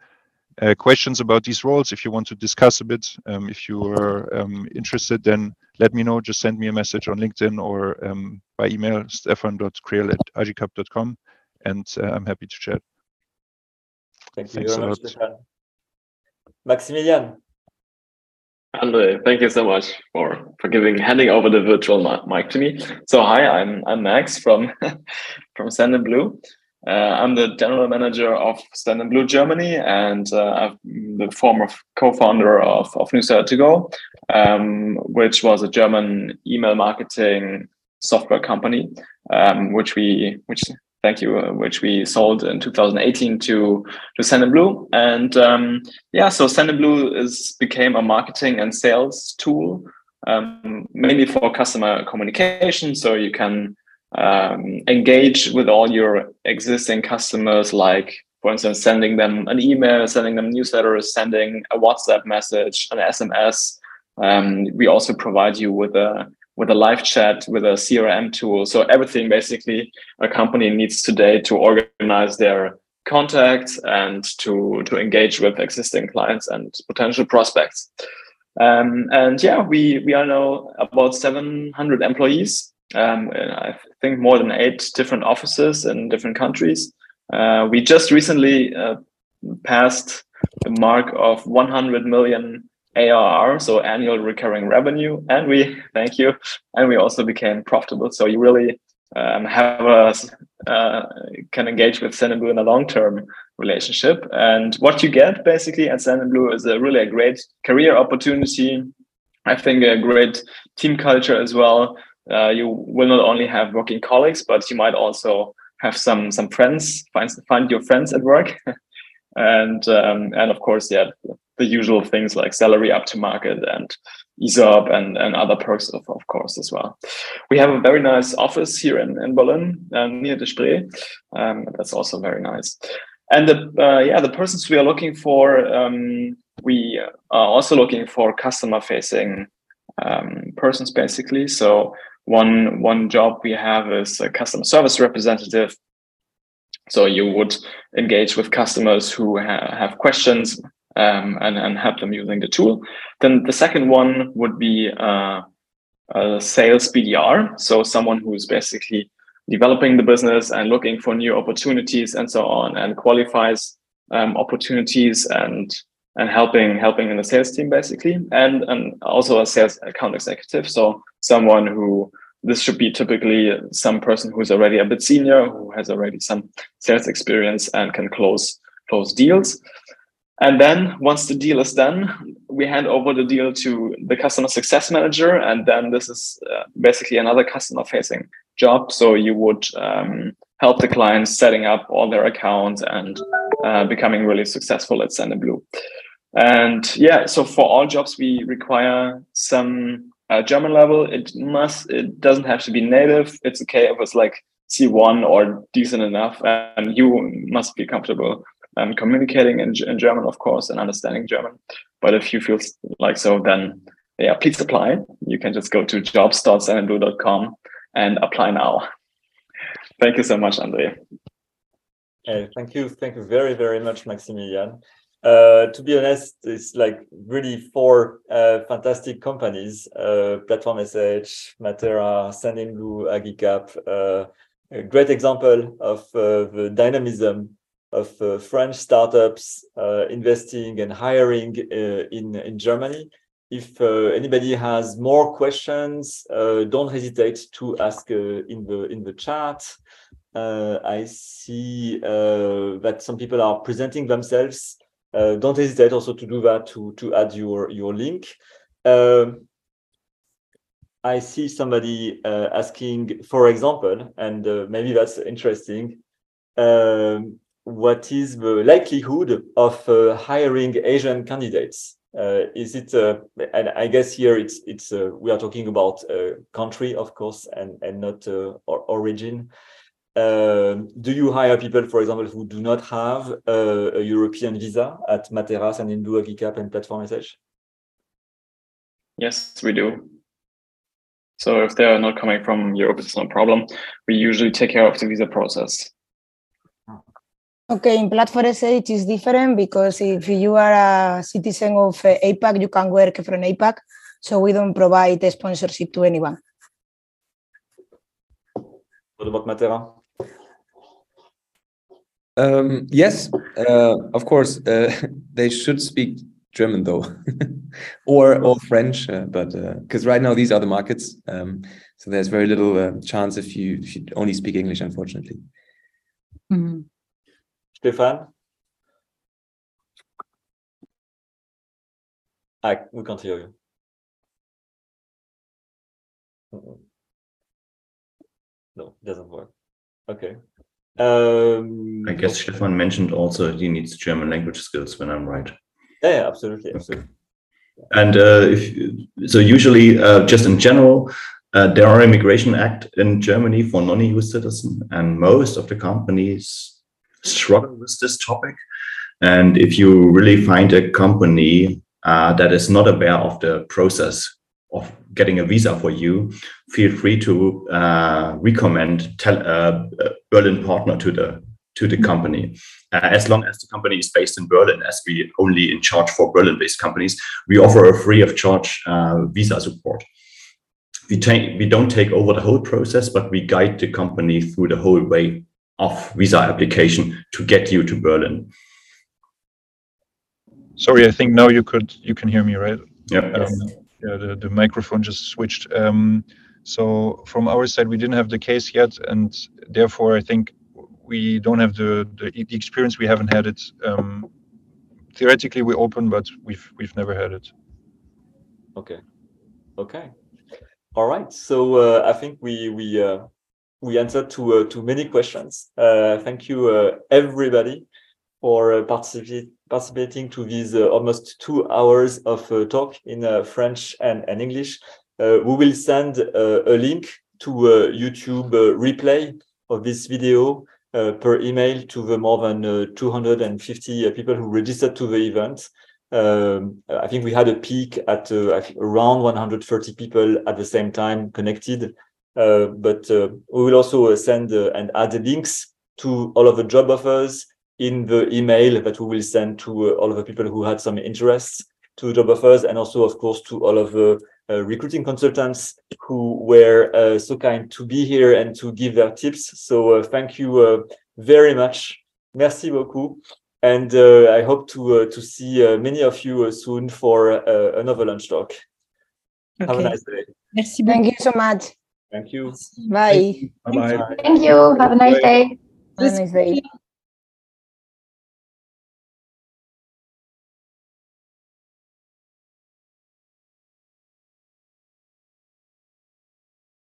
uh, questions about these roles, if you want to discuss a bit, um, if you are um, interested, then let me know. Just send me a message on LinkedIn or um, by email, stefan.creel at agicap.com, and uh, I'm happy to chat. Thank you Thanks very much, Stefan. Maximilian. Andre, thank you so much for for giving handing over the virtual mic to me. So hi, I'm I'm Max from from Stand Blue. Uh, I'm the general manager of Stand Blue Germany, and uh, I'm the former co-founder of of Newsletter2Go, um, which was a German email marketing software company, um, which we which thank you, uh, which we sold in 2018 to to Sendinblue. And um, yeah, so Sendinblue is became a marketing and sales tool um, mainly for customer communication. So you can um, engage with all your existing customers, like for instance, sending them an email, sending them newsletters, sending a WhatsApp message, an SMS. Um, we also provide you with a with a live chat, with a CRM tool. So everything basically a company needs today to organize their contacts and to to engage with existing clients and potential prospects. Um, and yeah, we we are now about 700 employees. Um, I think more than eight different offices in different countries. Uh, we just recently uh, passed the mark of 100 million ARR, so annual recurring revenue, and we thank you, and we also became profitable. So you really um, have a uh, can engage with Sendinblue in a long term relationship. And what you get basically at Sendinblue is a really a great career opportunity. I think a great team culture as well. Uh, you will not only have working colleagues, but you might also have some some friends. Find find your friends at work, and um, and of course, yeah, the usual things like salary up to market and ESOP and, and other perks, of, of course, as well. We have a very nice office here in, in Berlin uh, near the Spree. Um, that's also very nice. And the uh, yeah, the persons we are looking for, um, we are also looking for customer facing um, persons, basically. So one one job we have is a customer service representative. So you would engage with customers who ha have questions um, and, and help them using the tool. Then the second one would be uh, a sales BDR. So someone who's basically developing the business and looking for new opportunities and so on and qualifies um, opportunities and and helping helping in the sales team basically and and also a sales account executive so someone who this should be typically some person who's already a bit senior who has already some sales experience and can close close deals and then once the deal is done, we hand over the deal to the customer success manager. And then this is uh, basically another customer facing job. So you would um, help the clients setting up all their accounts and uh, becoming really successful at. And Blue. And yeah, so for all jobs, we require some uh, German level. It must, it doesn't have to be native. It's okay if it's like C1 or decent enough, and you must be comfortable um, communicating in, in German, of course, and understanding German. But if you feel like so, then yeah, please apply. You can just go to jobs.sendinblue.com and apply now. Thank you so much, Andre. Hey, thank you. Thank you very, very much, Maximilian. Uh, to be honest, it's like really four uh, fantastic companies, uh, Platform SH, Matera, Sendinblue, Agicap, uh, a great example of uh, the dynamism of uh, French startups uh, investing and hiring uh, in, in Germany. If anybody has more questions, don't hesitate to ask in the in the chat. I see that some people are presenting themselves. don't hesitate also to do that to to add your your link. Um, I see somebody uh, asking, for example, and uh, maybe that's interesting. Um, what is the likelihood of uh, hiring Asian candidates? Uh, is it, uh, and I guess here it's, it's uh, we are talking about uh, country, of course, and, and not uh, or origin. Um, do you hire people, for example, who do not have a European visa at Materas and Indu, Agicap, and Platform SH? Yes, we do. So if they are not coming from Europe, it's no problem. We usually take care of the visa process. Okay, in Platform SH it is different because if you are a citizen of uh, APAC, you can work from APAC. So we don't provide a sponsorship to anyone. What about Matera? Um, yes, uh, of course. Uh, they should speak German though, or or French, uh, but because uh, right now these are the markets, um, so there's very little uh, chance if you if you only speak English, unfortunately. Mm -hmm. Stéphane I, we can't hear you. No, it doesn't work. Okay. Um, I guess Stefan mentioned also he needs German language skills when I'm right. Yeah, yeah absolutely, absolutely. And uh, if, so usually, uh, just in general, uh, there are immigration act in Germany for non-EU citizen, and most of the companies struggle with this topic. And if you really find a company uh, that is not aware of the process of getting a visa for you, feel free to uh, recommend tell, uh, Berlin partner to the to the company. Uh, as long as the company is based in Berlin, as we only in charge for Berlin-based companies, we offer a free of charge uh, visa support. We take we don't take over the whole process, but we guide the company through the whole way of visa application to get you to Berlin. Sorry, I think now you could you can hear me, right? Yeah. Um, yeah, the, the microphone just switched. Um, so from our side, we didn't have the case yet, and therefore I think we don't have the the, the experience. We haven't had it. Um, theoretically, we're open, but we've we've never had it. Okay. Okay. All right. So uh, I think we we uh, we answered to uh, to many questions. Uh, thank you, uh, everybody, for uh, participating to these almost two hours of talk in French and, and English. we will send a link to a YouTube replay of this video uh, per email to the more than uh, 250 uh, people who registered to the event. Um, I think we had a peak at around 130 people at the same time connected. Uh, but uh, we will also uh, send and add links to all of the job offers in the email that we will send to all of the people who had some interests to job offers and also of course to all of the uh, recruiting consultants who were uh, so kind to be here and to give their tips. So uh, thank you very much. Merci beaucoup. And I hope to to see many of you soon for another lunch talk. Okay. Have a nice day. Merci beaucoup. Thank you so much. Thank you. Bye. Bye bye. Thank you. Have a nice day. Have a nice day.